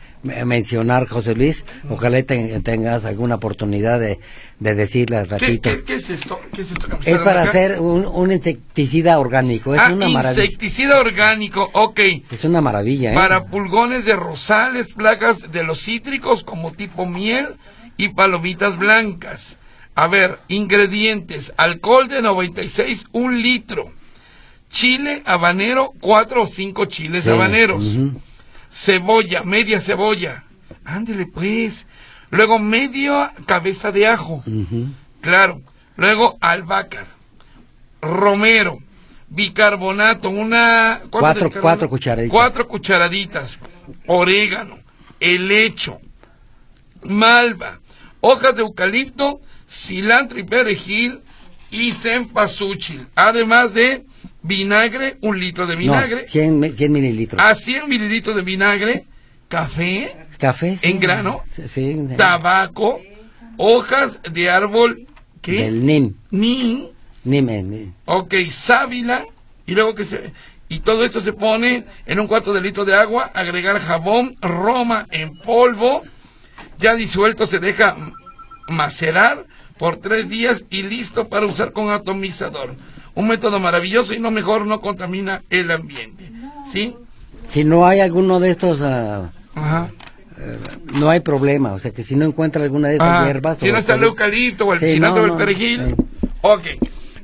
Speaker 3: mencionar, José Luis. Ojalá te- tengas alguna oportunidad de, de decirle al
Speaker 2: ¿Qué,
Speaker 3: ratito.
Speaker 2: qué- qué es esto? ¿Qué es esto que me
Speaker 3: Es para hacer un, un insecticida orgánico. Es
Speaker 2: ah,
Speaker 3: una maravilla.
Speaker 2: insecticida orgánico, ok.
Speaker 3: Es una maravilla, ¿eh?
Speaker 2: Para pulgones de rosales, plagas de los cítricos como tipo miel y palomitas blancas. A ver, ingredientes. Alcohol de 96, un litro. Chile habanero, cuatro o cinco chiles
Speaker 3: Sí,
Speaker 2: habaneros. Cebolla, media cebolla. Ándele pues. Luego media cabeza de ajo. Claro. Luego albahaca, romero, bicarbonato, una... ¿cuánto
Speaker 3: Cuatro- cuatro cucharaditas.
Speaker 2: Cuatro cucharaditas. Orégano, helecho, malva, hojas de eucalipto, cilantro y perejil y cempasúchil. Además de vinagre, un litro de
Speaker 3: No,
Speaker 2: vinagre,
Speaker 3: 100, mi- 100 mililitros.
Speaker 2: a 100 mililitros de vinagre, café,
Speaker 3: Café. sí.
Speaker 2: ¿En grano?
Speaker 3: Sí.
Speaker 2: tabaco, hojas de árbol, ¿qué?
Speaker 3: Del NIM.
Speaker 2: Nin,
Speaker 3: NIM, NIM.
Speaker 2: ok, sábila, y luego que se... Y todo esto se pone en un cuarto de litro de agua, agregar jabón, roma en polvo, ya disuelto se deja macerar por tres días y listo para usar con atomizador. Un método maravilloso y no mejor, no contamina el ambiente. ¿Sí?
Speaker 3: Si no hay alguno de estos,
Speaker 2: Ajá.
Speaker 3: no hay problema. O sea, que si no encuentra alguna de estas
Speaker 2: Ah,
Speaker 3: hierbas...
Speaker 2: si no está el eucalipto o el
Speaker 3: Sí,
Speaker 2: cilantro
Speaker 3: no,
Speaker 2: o el
Speaker 3: no,
Speaker 2: perejil.
Speaker 3: eh.
Speaker 2: Ok.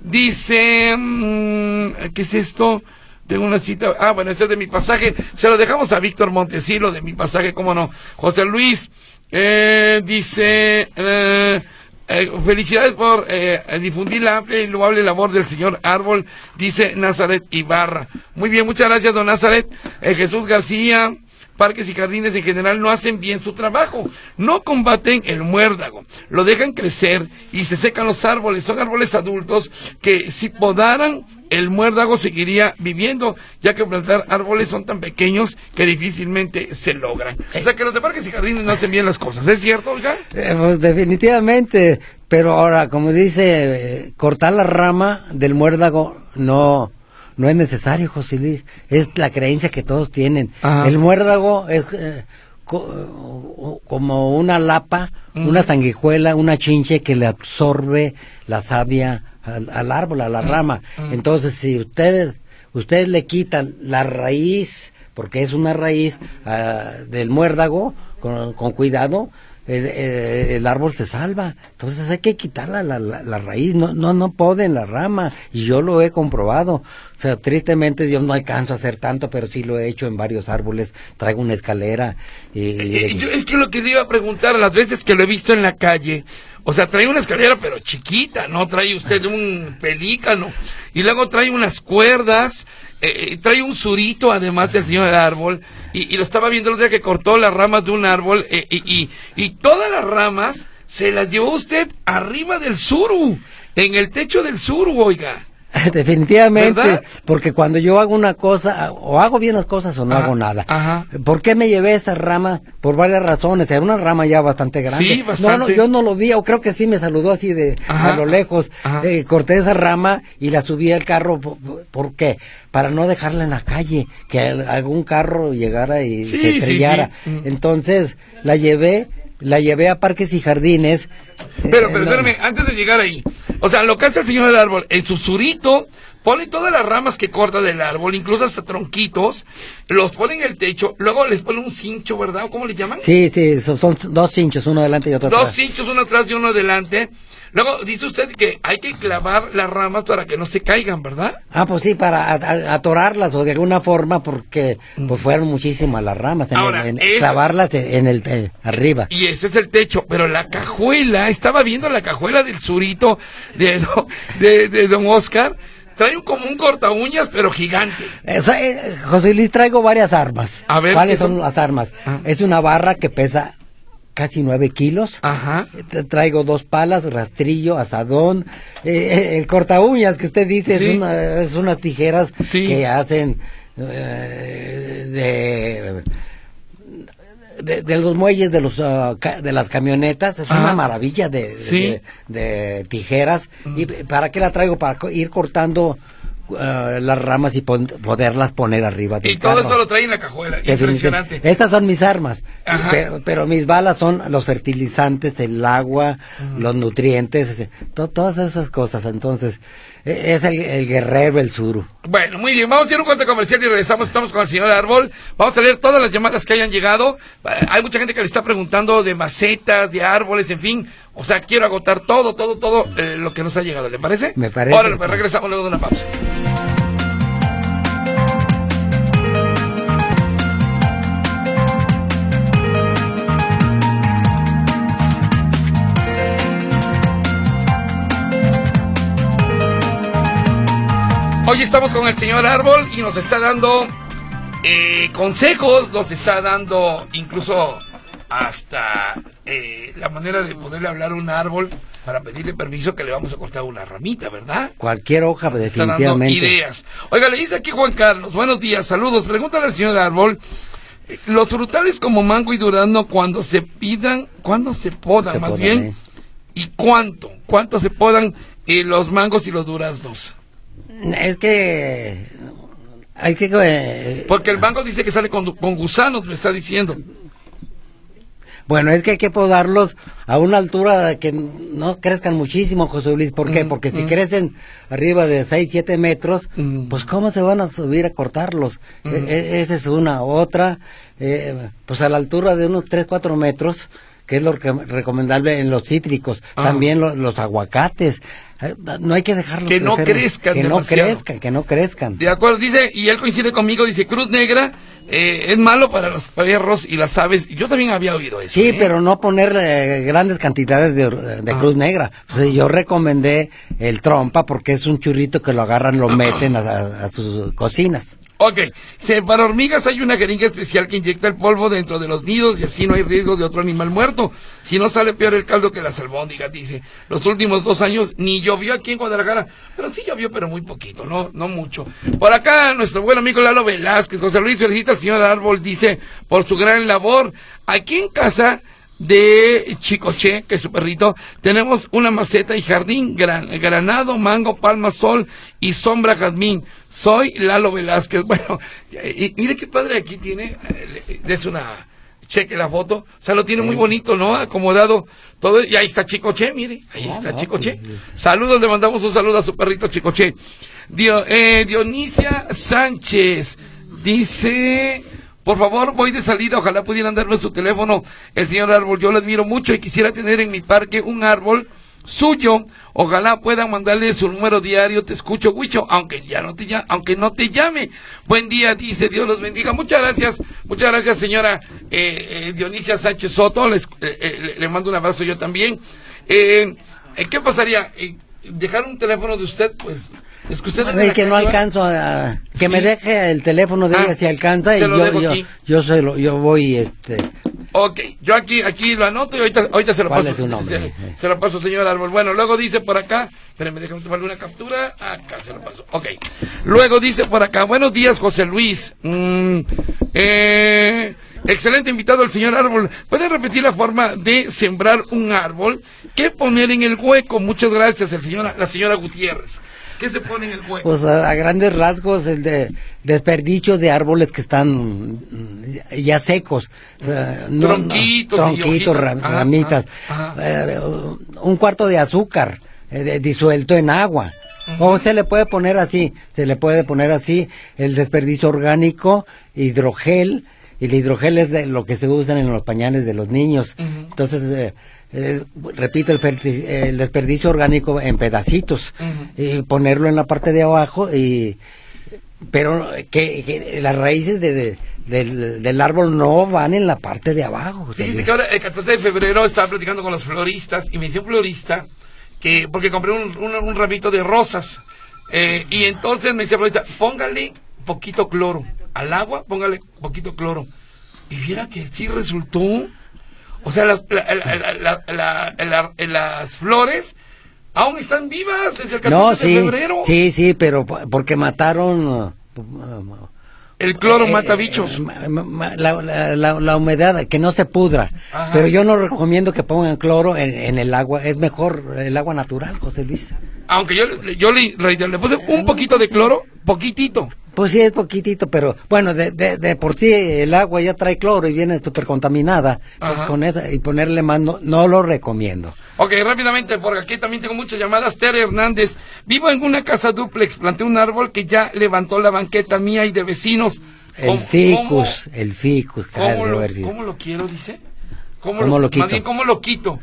Speaker 2: Dice, mm, ¿qué es esto? Tengo una cita. Ah, bueno, esto es de mi pasaje. Se lo dejamos a Víctor Montesilo de mi pasaje, cómo no. José Luis eh, dice, eh, eh, felicidades por eh, difundir la amplia y loable labor del señor Árbol, dice Nazaret Ibarra. Muy bien, muchas gracias, don Nazaret. Jesús García. Parques y jardines en general no hacen bien su trabajo, no combaten el muérdago, lo dejan crecer y se secan los árboles, son árboles adultos que si podaran el muérdago seguiría viviendo, ya que plantar árboles son tan pequeños que difícilmente se logran. O sea que los de parques y jardines no hacen bien las cosas, ¿es cierto, Olga?
Speaker 3: Eh, pues definitivamente, pero ahora, como dice, eh, cortar la rama del muérdago no no es necesario, José Luis. Es la creencia que todos tienen.
Speaker 2: Ajá.
Speaker 3: El muérdago es eh, co- como una lapa, una sanguijuela, una chinche que le absorbe la savia al, al árbol, a la rama. Entonces, si ustedes ustedes le quitan la raíz, porque es una raíz ah, del muérdago, con, con cuidado, el, el- el árbol se salva. Entonces hay que quitarla la, la, la raíz, no, no, no poden la rama. Y yo lo he comprobado. O sea, tristemente yo no alcanzo a hacer tanto, pero sí lo he hecho en varios árboles. Traigo una escalera y...
Speaker 2: Eh, yo- es que lo que le iba a preguntar las veces que lo he visto en la calle, o sea, trae una escalera pero chiquita, ¿no? Trae usted un pelícano y luego trae unas cuerdas, eh, eh, trae un surito además del señor del árbol y, lo estaba viendo el otro día que cortó las ramas de un árbol eh, y, y, y todas las ramas se las llevó usted arriba del suru, en el techo del suru, oiga.
Speaker 3: Definitivamente,
Speaker 2: ¿Verdad?
Speaker 3: porque cuando yo hago una cosa, o hago bien las cosas o no
Speaker 2: Ajá,
Speaker 3: hago nada.
Speaker 2: ajá.
Speaker 3: ¿Por qué me llevé esa rama? Por varias razones. Era una rama ya bastante grande.
Speaker 2: Sí,
Speaker 3: No,
Speaker 2: bastante.
Speaker 3: no, yo no lo vi, o creo que sí me saludó así de
Speaker 2: Ajá,
Speaker 3: a lo lejos. Eh, corté esa rama y la subí al carro. ¿Por, por qué? Para no dejarla en la calle, que al- algún carro llegara y se
Speaker 2: sí,
Speaker 3: estrellara.
Speaker 2: sí. Mm.
Speaker 3: Entonces, la llevé, la llevé a Parques y Jardines.
Speaker 2: Pero,
Speaker 3: Eh,
Speaker 2: pero
Speaker 3: no-
Speaker 2: espérame, antes de llegar ahí, o sea, lo que hace el señor del árbol, en su surito, pone todas las ramas que corta del árbol, incluso hasta tronquitos, los pone en el techo, luego les pone un cincho, ¿verdad? ¿O ¿Cómo le llaman?
Speaker 3: Sí, sí, son, son dos cinchos, uno adelante y otro
Speaker 2: Dos
Speaker 3: atrás.
Speaker 2: cinchos, uno atrás y uno adelante. Luego dice usted que hay que clavar las ramas para que no se caigan, ¿verdad?
Speaker 3: Ah, pues sí, para atorarlas o de alguna forma, porque pues fueron muchísimas las ramas, en el-
Speaker 2: Ahora,
Speaker 3: en-
Speaker 2: eso-
Speaker 3: clavarlas en el eh, arriba.
Speaker 2: Y eso es el techo, pero la cajuela, estaba viendo la cajuela del surito de, de, de don Oscar, trae como un corta uñas, pero gigante.
Speaker 3: Eso, eh, José Luis, traigo varias armas.
Speaker 2: A ver,
Speaker 3: ¿Cuáles
Speaker 2: son
Speaker 3: las armas?
Speaker 2: Ah.
Speaker 3: Es una barra que pesa casi nueve kilos.
Speaker 2: Ajá.
Speaker 3: Traigo dos palas, rastrillo, asadón, eh, eh, el corta uñas que usted dice
Speaker 2: Sí.
Speaker 3: es, una- es unas tijeras
Speaker 2: Sí.
Speaker 3: que hacen eh, de, de, de los muelles de los ah, ca- de las camionetas es
Speaker 2: Ajá.
Speaker 3: una maravilla de,
Speaker 2: Sí.
Speaker 3: de, de tijeras y para qué la traigo para ir cortando ah, las ramas y pon- poderlas poner arriba del
Speaker 2: Y todo
Speaker 3: carro.
Speaker 2: eso lo trae en la cajuela. Impresionante.
Speaker 3: Estas son mis armas, pero, pero mis balas son los fertilizantes, el agua, los nutrientes, todas esas cosas. Entonces, es el, el guerrero, el suru.
Speaker 2: Bueno, muy bien, vamos a ir a un corte comercial y regresamos. Estamos con el señor Árbol. Vamos a leer todas las llamadas que hayan llegado. Eh, Hay mucha gente que le está preguntando de macetas, de árboles, en fin. O sea, quiero agotar todo, todo, todo eh, lo que nos ha llegado. ¿Le parece?
Speaker 3: Me parece.
Speaker 2: Ahora pues regresamos luego de una pausa. Hoy estamos con el señor Árbol y nos está dando eh, consejos, nos está dando incluso hasta eh, la manera de poderle hablar a un árbol para pedirle permiso que le vamos a cortar una ramita, ¿verdad?
Speaker 3: Cualquier hoja,
Speaker 2: Está dando
Speaker 3: definitivamente.
Speaker 2: ideas. Oiga, le dice aquí Juan Carlos, buenos días, saludos. Pregúntale al señor Árbol, eh, los frutales como mango y durazno, cuando se pidan, ¿cuándo se podan
Speaker 3: Se
Speaker 2: más
Speaker 3: podan,
Speaker 2: bien?
Speaker 3: eh.
Speaker 2: ¿Y cuánto? ¿Cuánto se podan eh, los mangos y los duraznos?
Speaker 3: Es que hay que eh,
Speaker 2: Porque el mango dice que sale con, con gusanos, me está diciendo.
Speaker 3: Bueno, es que hay que podarlos a una altura que no crezcan muchísimo, José Luis. ¿Por qué?
Speaker 2: Mm,
Speaker 3: Porque si
Speaker 2: mm.
Speaker 3: crecen arriba de 6, 7 metros,
Speaker 2: Mm.
Speaker 3: pues ¿cómo se van a subir a cortarlos? E- e- esa es una. Otra, eh, pues a la altura de unos 3, 4 metros, que es lo que- recomendable en los cítricos.
Speaker 2: Ah.
Speaker 3: También lo- los aguacates. Eh, No hay que dejarlos
Speaker 2: Que no
Speaker 3: crecer,
Speaker 2: crezcan
Speaker 3: Que no crezcan, que no crezcan.
Speaker 2: De acuerdo, dice, y él coincide conmigo, dice, Cruz Negra eh, es malo para los perros y las aves. Yo también había oído eso.
Speaker 3: Sí,
Speaker 2: ¿eh?
Speaker 3: pero no poner eh, grandes cantidades de, de
Speaker 2: Ah.
Speaker 3: cruz negra. O sea, yo recomendé el trompa porque es un churrito que lo agarran, lo meten a, a- a sus cocinas.
Speaker 2: Ok, para hormigas hay una jeringa especial que inyecta el polvo dentro de los nidos y así no hay riesgo de otro animal muerto. Si no sale peor el caldo que las albóndigas, dice. Los últimos dos años ni llovió aquí en Guadalajara, pero sí llovió, pero muy poquito, no, no mucho. Por acá, nuestro buen amigo Lalo Velázquez, José Luis felicita al señor Árbol, dice, por su gran labor. Aquí en casa de Chicoche, que es su perrito, tenemos una maceta y jardín, gran- granado, mango, palma, sol y sombra jazmín. Soy Lalo Velázquez. Bueno, y, mire qué padre aquí tiene, eh, des una, cheque la foto, o sea, lo tiene muy bonito, ¿no? Acomodado todo, y ahí está Chicoche, mire, ahí está Chicoche. Saludos, le mandamos un saludo a su perrito Chicoche. Dio, eh, Dionisia Sánchez dice, por favor, voy de salida, ojalá pudieran darme su teléfono, el señor Árbol, yo lo admiro mucho y quisiera tener en mi parque un árbol suyo, ojalá puedan mandarle su número diario, te escucho, Huicho, aunque ya no te llame, aunque no te llame. Buen día, dice, Dios los bendiga. Muchas gracias, muchas gracias, señora eh, eh, Dionisia Sánchez Soto, les- eh, eh, le, mando un abrazo yo también. Eh, ¿Qué pasaría? Dejar un teléfono de usted, pues, es que usted...
Speaker 3: Que no alcanzo a... Que
Speaker 2: Sí.
Speaker 3: me deje el teléfono de
Speaker 2: Ah,
Speaker 3: ella si alcanza y yo, yo, yo, se lo, yo voy, este...
Speaker 2: Ok, yo aquí, aquí lo anoto y ahorita, ahorita se lo
Speaker 3: ¿Cuál
Speaker 2: paso.
Speaker 3: es su nombre?
Speaker 2: Se, se lo paso, señor Árbol. Bueno, luego dice por acá, espérenme, déjame tomarle una captura. Acá se lo paso. Ok. Luego dice por acá, buenos días, José Luis. Mm, eh, excelente invitado el señor Árbol. ¿Puede repetir la forma de sembrar un árbol? ¿Qué poner en el hueco? Muchas gracias, el señor, la señora Gutiérrez. ¿Qué se pone en el hueco?
Speaker 3: Pues a, a grandes rasgos el de desperdicio de árboles que están mm, ya secos. No-
Speaker 2: Tronquitos
Speaker 3: tronquitos, ramitas. Eh, un cuarto de azúcar eh, de- disuelto en agua. O se le puede poner así, se le puede poner así el desperdicio orgánico, hidrogel, y el hidrogel es de lo que se usan en los pañales de los niños. Entonces, eh, eh, repito, el, desperdicio orgánico en pedacitos y ponerlo en la parte de abajo y pero que, que las raíces de, de- del, del árbol no van en la parte de abajo. Luis.
Speaker 2: que ahora, el 14 de febrero, estaba platicando con los floristas y me dice un florista que, porque compré un, un, un ramito de rosas, eh, y entonces me dice el florista, póngale poquito cloro, al agua póngale poquito cloro. Y viera que sí resultó, o sea, las, la- la- la- la- la- la- las flores aún están vivas desde el 14
Speaker 3: no,
Speaker 2: de febrero.
Speaker 3: sí, sí, pero po- porque mataron... uh,
Speaker 2: El cloro
Speaker 3: eh,
Speaker 2: mata
Speaker 3: eh,
Speaker 2: bichos.
Speaker 3: ma- la, la- la- la humedad, que no se pudra.
Speaker 2: Ajá.
Speaker 3: Pero yo no recomiendo que pongan cloro en, en el agua. Es mejor el agua natural, José Luis.
Speaker 2: Aunque yo, yo le, reitero, le puse un poquito de cloro, poquitito.
Speaker 3: Pues sí, es poquitito, pero bueno, de, de, de por sí el agua ya trae cloro y viene súper contaminada. Pues con esa, y ponerle más no, no lo recomiendo.
Speaker 2: Ok, rápidamente, porque aquí también tengo muchas llamadas. Tere Hernández, vivo en una casa duplex, planté un árbol que ya levantó la banqueta mía y de vecinos.
Speaker 3: El
Speaker 2: ¿Cómo-
Speaker 3: ficus, el ficus,
Speaker 2: ¿Cómo, lo, cómo lo quiero, dice? ¿Cómo,
Speaker 3: ¿Cómo lo
Speaker 2: Más
Speaker 3: quito?
Speaker 2: bien, ¿cómo lo quito?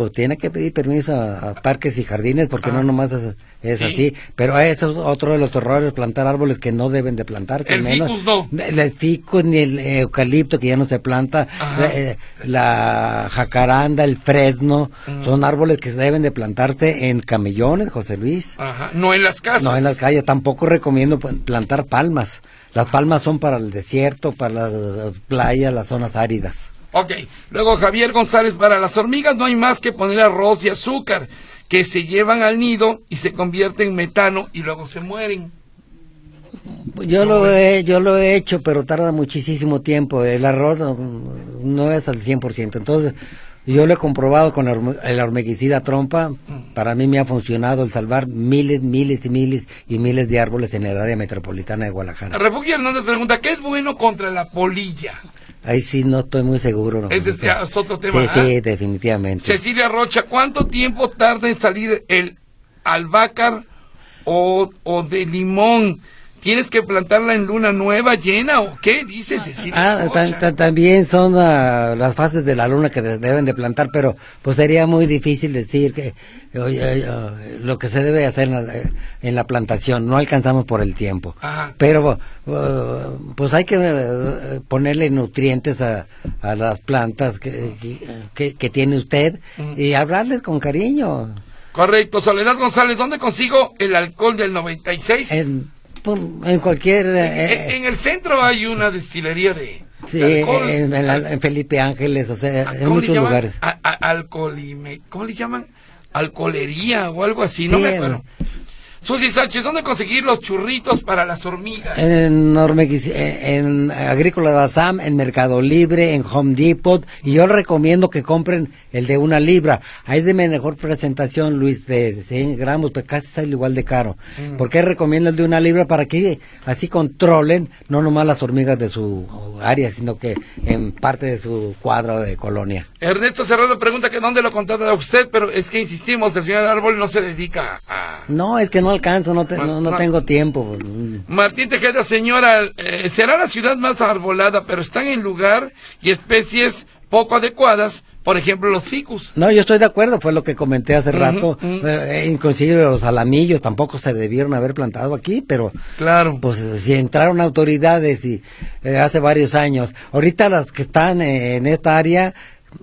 Speaker 3: Pues tiene que pedir permiso a, a parques y jardines porque
Speaker 2: Ah.
Speaker 3: no nomás es, es
Speaker 2: Sí.
Speaker 3: así. Pero eso es otro de los errores, plantar árboles que no deben de plantarse.
Speaker 2: El
Speaker 3: menos,
Speaker 2: ficus no.
Speaker 3: El, el ficus ni el eucalipto que ya no se planta. La, eh, la jacaranda, el fresno,
Speaker 2: Mm.
Speaker 3: son árboles que deben de plantarse en camellones, José Luis.
Speaker 2: Ajá, no en las casas.
Speaker 3: No en las calles. Tampoco recomiendo pl- plantar palmas. Las palmas son para el desierto, para las playas, las zonas áridas.
Speaker 2: Ok, luego Javier González, para las hormigas no hay más que poner arroz y azúcar, que se llevan al nido y se convierten en metano y luego se mueren.
Speaker 3: Yo lo he, yo lo he hecho, pero tarda muchísimo tiempo. El arroz no, no es al 100%. Entonces, yo lo he comprobado con el, el hormiguicida trompa. Para mí me ha funcionado el salvar miles, miles y miles y miles de árboles en el área metropolitana de Guadalajara.
Speaker 2: Refugio Hernández pregunta, ¿qué es bueno contra la polilla?
Speaker 3: Ahí sí no estoy muy seguro. ¿no?
Speaker 2: Ese ya es otro tema.
Speaker 3: Sí,
Speaker 2: ¿ah?
Speaker 3: sí, definitivamente.
Speaker 2: Cecilia Rocha, ¿cuánto tiempo tarda en salir el albácar o, o de limón? ¿Tienes que plantarla en luna nueva, llena o qué? Dice Cecilia
Speaker 3: Ah, ta- ta- también son ah, las fases de la luna que de- deben de plantar, pero pues sería muy difícil decir que oye, oye, ah, lo que se debe hacer en la, en la plantación. No alcanzamos por el tiempo.
Speaker 2: Ajá.
Speaker 3: Pero ah, pues hay que eh, ponerle nutrientes a, a las plantas que, que, que tiene usted y hablarles con cariño.
Speaker 2: Correcto. Soledad González, ¿dónde consigo el alcohol del 96?
Speaker 3: En, en cualquier... eh,
Speaker 2: En- en el centro hay una destilería de,
Speaker 3: sí,
Speaker 2: de alcohol.
Speaker 3: en, en la- en Felipe Ángeles, o sea, en
Speaker 2: ¿cómo le
Speaker 3: muchos
Speaker 2: llaman?
Speaker 3: lugares.
Speaker 2: A- a- alcoholime- ¿Cómo le llaman? Alcoholería o algo así, no
Speaker 3: Sí,
Speaker 2: me acuerdo.
Speaker 3: bueno.
Speaker 2: Susi Sánchez, ¿dónde conseguir los churritos para las hormigas?
Speaker 3: En, Ormeguis- en, en Agrícola de Assam, en Mercado Libre, en Home Depot, y yo recomiendo que compren el de una libra. Hay de mejor presentación, Luis, de 100 gramos, pues casi sale igual de caro.
Speaker 2: Mm.
Speaker 3: ¿Por qué recomiendo el de una libra? Para que así controlen, no nomás las hormigas de su área, sino que en parte de su cuadro de colonia.
Speaker 2: Ernesto Cerrado pregunta que dónde lo contrata usted, pero es que insistimos, el señor Árbol no se dedica a...
Speaker 3: No, es que no alcanzo, no, te- no, no
Speaker 2: Ma-
Speaker 3: tengo tiempo. Mm.
Speaker 2: Martín Tejeda, señora, eh, será la ciudad más arbolada, pero están en lugar y especies poco adecuadas, por ejemplo los ficus.
Speaker 3: No, yo estoy de acuerdo, fue lo que comenté hace rato. inclusive los alamillos tampoco se debieron haber plantado aquí, pero
Speaker 2: Claro.
Speaker 3: pues si entraron autoridades y eh, hace varios años. Ahorita las que están eh, en esta área,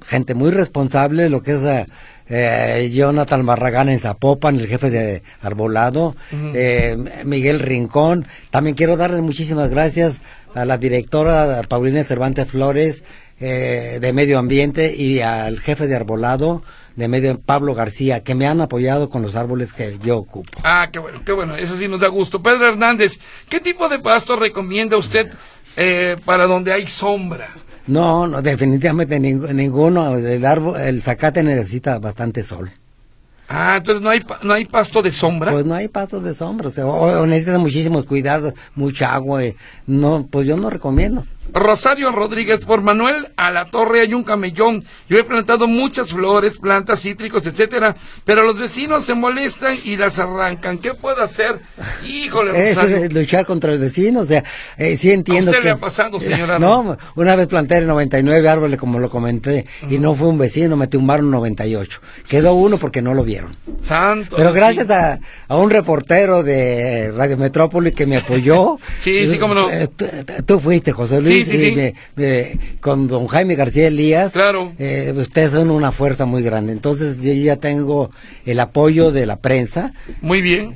Speaker 3: gente muy responsable, lo que es eh, eh, Jonathan Barragán en Zapopan, el jefe de Arbolado, eh, Miguel Rincón. También quiero darle muchísimas gracias a la directora Paulina Cervantes Flores eh, de Medio Ambiente y al jefe de Arbolado de Medio Pablo García, que me han apoyado con los árboles que yo ocupo.
Speaker 2: Ah, qué bueno, qué bueno, eso sí nos da gusto. Pedro Hernández, ¿qué tipo de pasto recomienda usted eh, para donde hay sombra?
Speaker 3: No, no, definitivamente ning- ninguno. El árbol, el zacate necesita bastante sol.
Speaker 2: Ah, entonces no hay, no hay pasto de sombra.
Speaker 3: Pues no hay pasos de sombra, o, sea, o- o necesitas muchísimos cuidados, mucha agua. y no, pues yo no recomiendo.
Speaker 2: Rosario Rodríguez, por Manuel a la Torre hay un camellón. Yo he plantado muchas flores, plantas, cítricos, etcétera, pero los vecinos se molestan y las arrancan. ¿Qué puedo hacer? Híjole,
Speaker 3: Eso
Speaker 2: Rosario.
Speaker 3: es luchar contra el vecino, o sea, eh, sí entiendo
Speaker 2: ¿A usted
Speaker 3: que...
Speaker 2: le ha pasado, señora?
Speaker 3: No, una vez planté 99 árboles, como lo comenté, y no fue un vecino, me tumbaron 98. Quedó uno porque no lo vieron.
Speaker 2: Santo.
Speaker 3: Pero
Speaker 2: sí.
Speaker 3: gracias a, a un reportero de Radio Metrópoli que me apoyó.
Speaker 2: Sí, sí, cómo no.
Speaker 3: Eh, Tú, tú fuiste, José Luis,
Speaker 2: Sí, sí, sí.
Speaker 3: me- me- con don Jaime García Elías.
Speaker 2: Claro.
Speaker 3: eh, ustedes son una fuerza muy grande. Entonces yo ya tengo el apoyo de la prensa.
Speaker 2: Muy bien.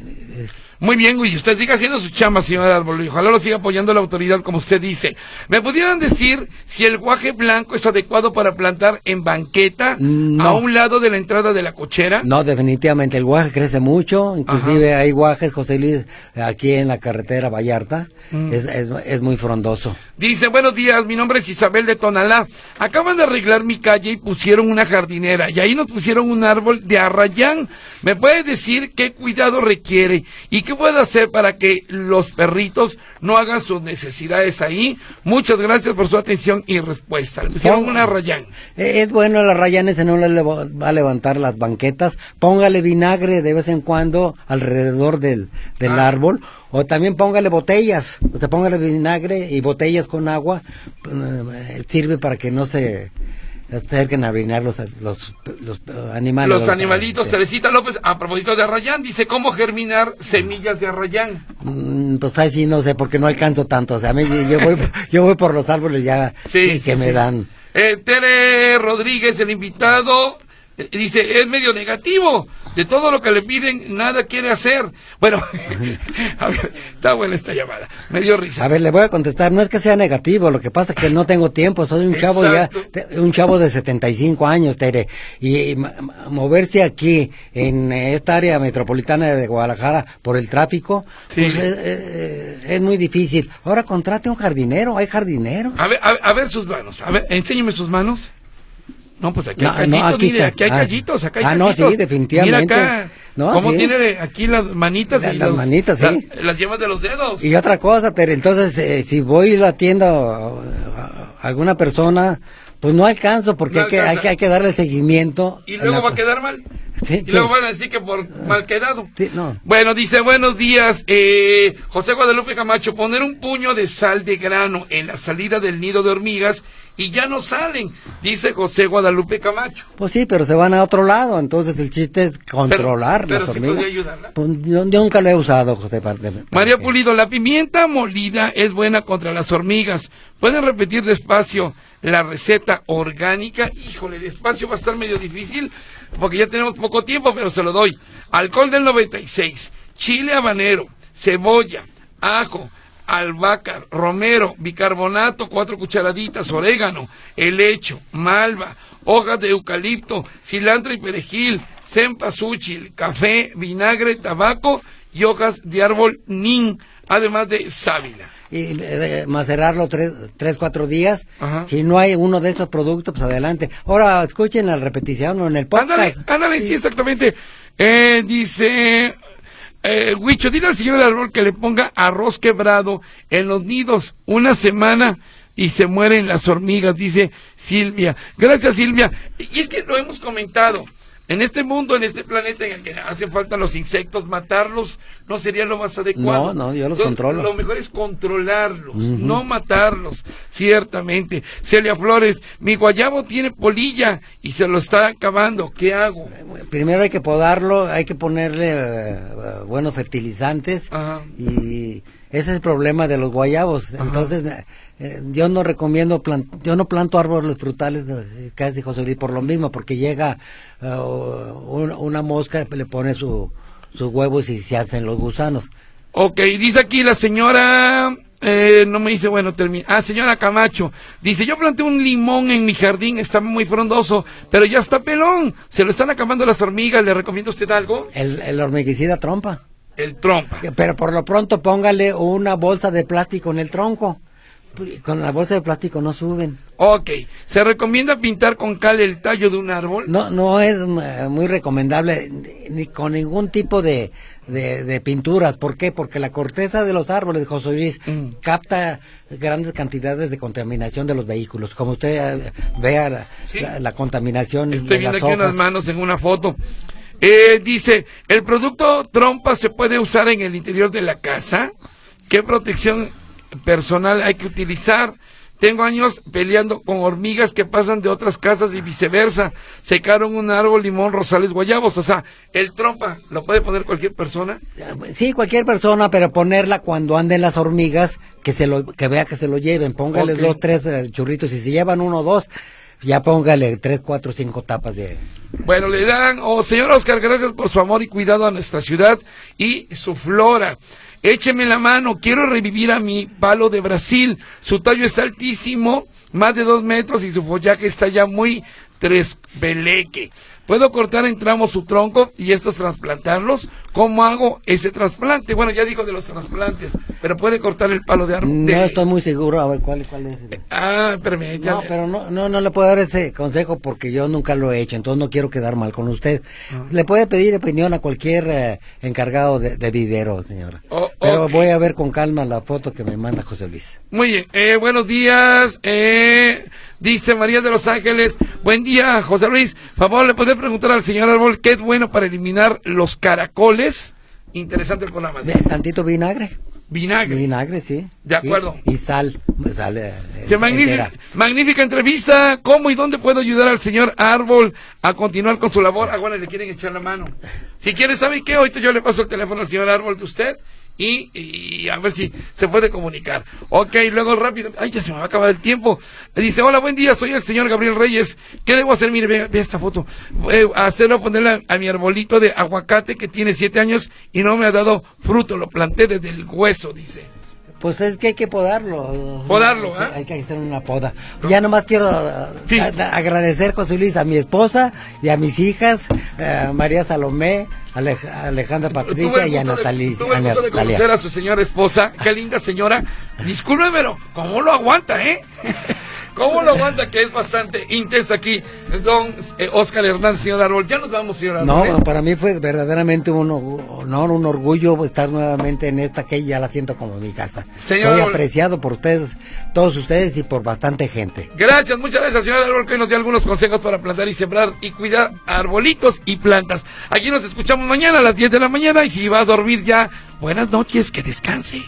Speaker 2: Muy bien, y usted siga haciendo su chamba, señor Árbol, y ojalá lo siga apoyando la autoridad, como usted dice. ¿Me pudieran decir si el guaje blanco es adecuado para plantar en banqueta,
Speaker 3: No.
Speaker 2: a un lado de la entrada de la cochera?
Speaker 3: No, definitivamente el guaje crece mucho, inclusive hay guajes, José Luis, aquí en la carretera Vallarta,
Speaker 2: Mm.
Speaker 3: es, es, es muy frondoso.
Speaker 2: Dice, buenos días, mi nombre es Isabel de Tonalá. Acaban de arreglar mi calle y pusieron una jardinera y ahí nos pusieron un árbol de arrayán. ¿Me puede decir qué cuidado requiere y qué puedo hacer para que los perritos no hagan sus necesidades ahí? Muchas gracias por su atención y respuesta. Le pusieron
Speaker 3: Pon-
Speaker 2: un arrayán.
Speaker 3: Eh, Es bueno la rayanes, no le va a levantar las banquetas. Póngale vinagre de vez en cuando alrededor del, del
Speaker 2: Ah.
Speaker 3: árbol. O también póngale botellas. O sea, póngale vinagre y botellas con agua. eh, sirve para que no se acerquen a orinar los, los, los animales.
Speaker 2: Los animalitos, Teresita López, a propósito de arrayán, dice cómo germinar semillas de arrayán.
Speaker 3: Mm, Pues ahí sí no sé, porque no alcanzo tanto. O sea, a mí, yo, voy, yo voy por los árboles ya
Speaker 2: Sí,
Speaker 3: que,
Speaker 2: sí,
Speaker 3: me
Speaker 2: sí.
Speaker 3: dan.
Speaker 2: Eh, Tere Rodríguez, el invitado, dice, es medio negativo. De todo lo que le piden, nada quiere hacer. Bueno, a ver, está buena esta llamada. Me dio risa.
Speaker 3: A ver, le voy a contestar. No es que sea negativo, lo que pasa es que no tengo tiempo. Soy un chavo ya, un chavo de 75 años, Tere. Y, y moverse aquí, en esta área metropolitana de Guadalajara, por el tráfico,
Speaker 2: Sí.
Speaker 3: pues es, es- es muy difícil. Ahora contrate un jardinero, hay jardineros.
Speaker 2: A ver, a, a ver sus manos. A ver, enséñeme sus manos. No, pues aquí hay
Speaker 3: no,
Speaker 2: callitos,
Speaker 3: aquí
Speaker 2: mire, aquí hay callitos, acá hay
Speaker 3: Ah, no, sí, definitivamente.
Speaker 2: Mira acá,
Speaker 3: No,
Speaker 2: cómo
Speaker 3: sí.
Speaker 2: tiene aquí las manitas
Speaker 3: Las-
Speaker 2: y
Speaker 3: las
Speaker 2: los-
Speaker 3: manitas, sí.
Speaker 2: la- las yemas de los dedos.
Speaker 3: Y otra cosa, pero entonces eh, si voy a la tienda o, a alguna persona, pues no alcanzo porque
Speaker 2: No
Speaker 3: hay, que, hay, que, hay que darle seguimiento.
Speaker 2: Y luego
Speaker 3: la-
Speaker 2: va a quedar mal.
Speaker 3: Sí,
Speaker 2: y
Speaker 3: sí.
Speaker 2: luego van a decir que por mal quedado.
Speaker 3: Sí, no.
Speaker 2: Bueno, dice, buenos días, eh, José Guadalupe Camacho, poner un puño de sal de grano en la salida del nido de hormigas y ya no salen, dice José Guadalupe Camacho.
Speaker 3: Pues sí, pero se van a otro lado, entonces el chiste es controlar
Speaker 2: pero
Speaker 3: las
Speaker 2: sí
Speaker 3: hormigas.
Speaker 2: ayudarla.
Speaker 3: Pues yo, yo nunca lo he usado, José. para- para
Speaker 2: María
Speaker 3: que-
Speaker 2: Pulido, la pimienta molida es buena contra las hormigas. ¿Pueden repetir despacio la receta orgánica? Híjole, despacio va a estar medio difícil porque ya tenemos poco tiempo, pero se lo doy. Alcohol del 96, chile habanero, cebolla, ajo, albahaca, romero, bicarbonato, cuatro cucharaditas, orégano, helecho, malva, hojas de eucalipto, cilantro y perejil, cempasúchil, café, vinagre, tabaco y hojas de árbol nin, además de sábila.
Speaker 3: Y eh, macerarlo tres, tres, cuatro días.
Speaker 2: Ajá.
Speaker 3: Si no hay uno de estos productos, pues adelante. Ahora escuchen la repetición o en el podcast.
Speaker 2: Ándale, ándale, sí, exactamente. Eh, dice, eh, Huicho, dile al señor árbol que le ponga arroz quebrado en los nidos una semana y se mueren las hormigas, dice Silvia. Gracias, Silvia. Y es que lo hemos comentado. En este mundo, en este planeta en el que hacen falta los insectos, matarlos no sería lo más adecuado.
Speaker 3: No, no, yo los
Speaker 2: Entonces,
Speaker 3: controlo.
Speaker 2: Lo mejor es controlarlos, no matarlos, ciertamente. Celia Flores, mi guayabo tiene polilla y se lo está acabando. ¿Qué hago?
Speaker 3: Primero hay que podarlo, hay que ponerle eh, buenos fertilizantes
Speaker 2: Ajá.
Speaker 3: y ese es el problema de los guayabos. Entonces eh, yo no recomiendo, plan- yo no planto árboles frutales, eh, casi José Luis, por lo mismo, porque llega eh, un- una mosca, le pone su, sus huevos y se hacen los gusanos.
Speaker 2: Ok, dice aquí la señora, eh, no me dice, bueno, termina. Ah, señora Camacho, dice, yo planté un limón en mi jardín, está muy frondoso, pero ya está pelón, se lo están acabando las hormigas, ¿le recomienda usted algo?
Speaker 3: El, el hormiguicida trompa.
Speaker 2: El trompa.
Speaker 3: Pero por lo pronto póngale una bolsa de plástico en el tronco. Con la bolsa de plástico no suben.
Speaker 2: Ok, ¿se recomienda pintar con cal el tallo de un árbol?
Speaker 3: No, no es eh, muy recomendable ni, con ningún tipo de, de, de pinturas. ¿Por qué? Porque la corteza de los árboles, José Luis,
Speaker 2: Mm.
Speaker 3: capta grandes cantidades de contaminación de los vehículos. Como usted eh, vea la,
Speaker 2: Sí.
Speaker 3: la- la contaminación
Speaker 2: Estoy
Speaker 3: de
Speaker 2: viendo
Speaker 3: las
Speaker 2: aquí unas manos en una foto. Eh, dice, ¿el producto trompa se puede usar en el interior de la casa? ¿Qué protección personal hay que utilizar? Tengo años peleando con hormigas que pasan de otras casas y viceversa. Secaron un árbol, limón, rosales, guayabos. O sea, el trompa lo puede poner cualquier persona.
Speaker 3: Sí, cualquier persona, pero ponerla cuando anden las hormigas, que se lo, que vea que se lo lleven. Póngale dos, tres eh, churritos. Y si llevan uno o dos, ya póngale tres, cuatro, cinco tapas de...
Speaker 2: Bueno, le dan, oh señor Oscar, gracias por su amor y cuidado a nuestra ciudad y su flora. Écheme la mano, quiero revivir a mi palo de Brasil. Su tallo está altísimo, más de dos metros y su follaje está ya muy tresbeleque. ¿Puedo cortar en tramos su tronco y estos trasplantarlos? ¿Cómo hago ese trasplante? Bueno, ya dijo de los trasplantes, pero puede cortar el palo de árbol.
Speaker 3: No
Speaker 2: de-
Speaker 3: estoy muy seguro, a ver cuál, cuál es.
Speaker 2: Ah, espérame, ya
Speaker 3: No, pero no, no, no le puedo dar ese consejo porque yo nunca lo he hecho, entonces no quiero quedar mal con usted.
Speaker 2: Ah.
Speaker 3: Le puede pedir opinión a cualquier eh, encargado de, de vivero, señora.
Speaker 2: Oh,
Speaker 3: pero
Speaker 2: ok.
Speaker 3: voy a ver con calma la foto que me manda José Luis.
Speaker 2: Muy bien, eh, buenos días, eh, dice María de los Ángeles, buen día, José Luis, favor, ¿le puede preguntar al señor Árbol qué es bueno para eliminar los caracoles? Interesante el programa.
Speaker 3: De- tantito vinagre.
Speaker 2: Vinagre.
Speaker 3: Vinagre, sí.
Speaker 2: De acuerdo.
Speaker 3: Y, y sal. sal eh,
Speaker 2: Se magnífica, magnífica entrevista. ¿Cómo y dónde puedo ayudar al señor Árbol a continuar con su labor? Ah, bueno, le quieren echar la mano. Si quiere, ¿sabe qué? Ahorita yo le paso el teléfono al señor Árbol de usted y, a ver si se puede comunicar. Ok, luego rápido. Ay, ya se me va a acabar el tiempo. Dice, hola, buen día, soy el señor Gabriel Reyes. ¿Qué debo hacer? Mire, ve, ve esta foto. Eh, hacerlo, ponerle a, a mi arbolito de aguacate que tiene siete años y no me ha dado fruto. Lo planté desde el hueso, dice.
Speaker 3: Pues es que hay que podarlo.
Speaker 2: Podarlo, ¿eh?
Speaker 3: Hay que hacer una poda. Ya nomás quiero
Speaker 2: Sí.
Speaker 3: a- a- agradecer, José Luis, a mi esposa y a mis hijas, eh, María Salomé, Alej- Alejandra Patricia y a Natalia.
Speaker 2: tuve el
Speaker 3: a
Speaker 2: gusto de
Speaker 3: Natalia.
Speaker 2: conocer a su señora esposa. Qué linda señora. Disculpe, pero ¿cómo lo aguanta, eh? ¿Cómo lo aguanta? Que es bastante intenso aquí, don eh, Oscar Hernández, señor Árbol. Ya nos vamos, señor
Speaker 3: No,
Speaker 2: Árbol. ¿eh?
Speaker 3: para mí fue verdaderamente un honor, un orgullo estar nuevamente en esta que ya la siento como mi casa.
Speaker 2: Señor
Speaker 3: Soy
Speaker 2: Árbol.
Speaker 3: apreciado por ustedes, todos ustedes y por bastante gente.
Speaker 2: Gracias, muchas gracias, señor Árbol, que hoy nos dio algunos consejos para plantar y sembrar y cuidar arbolitos y plantas. Aquí nos escuchamos mañana a las 10 de la mañana y si va a dormir ya, buenas noches, que descanse.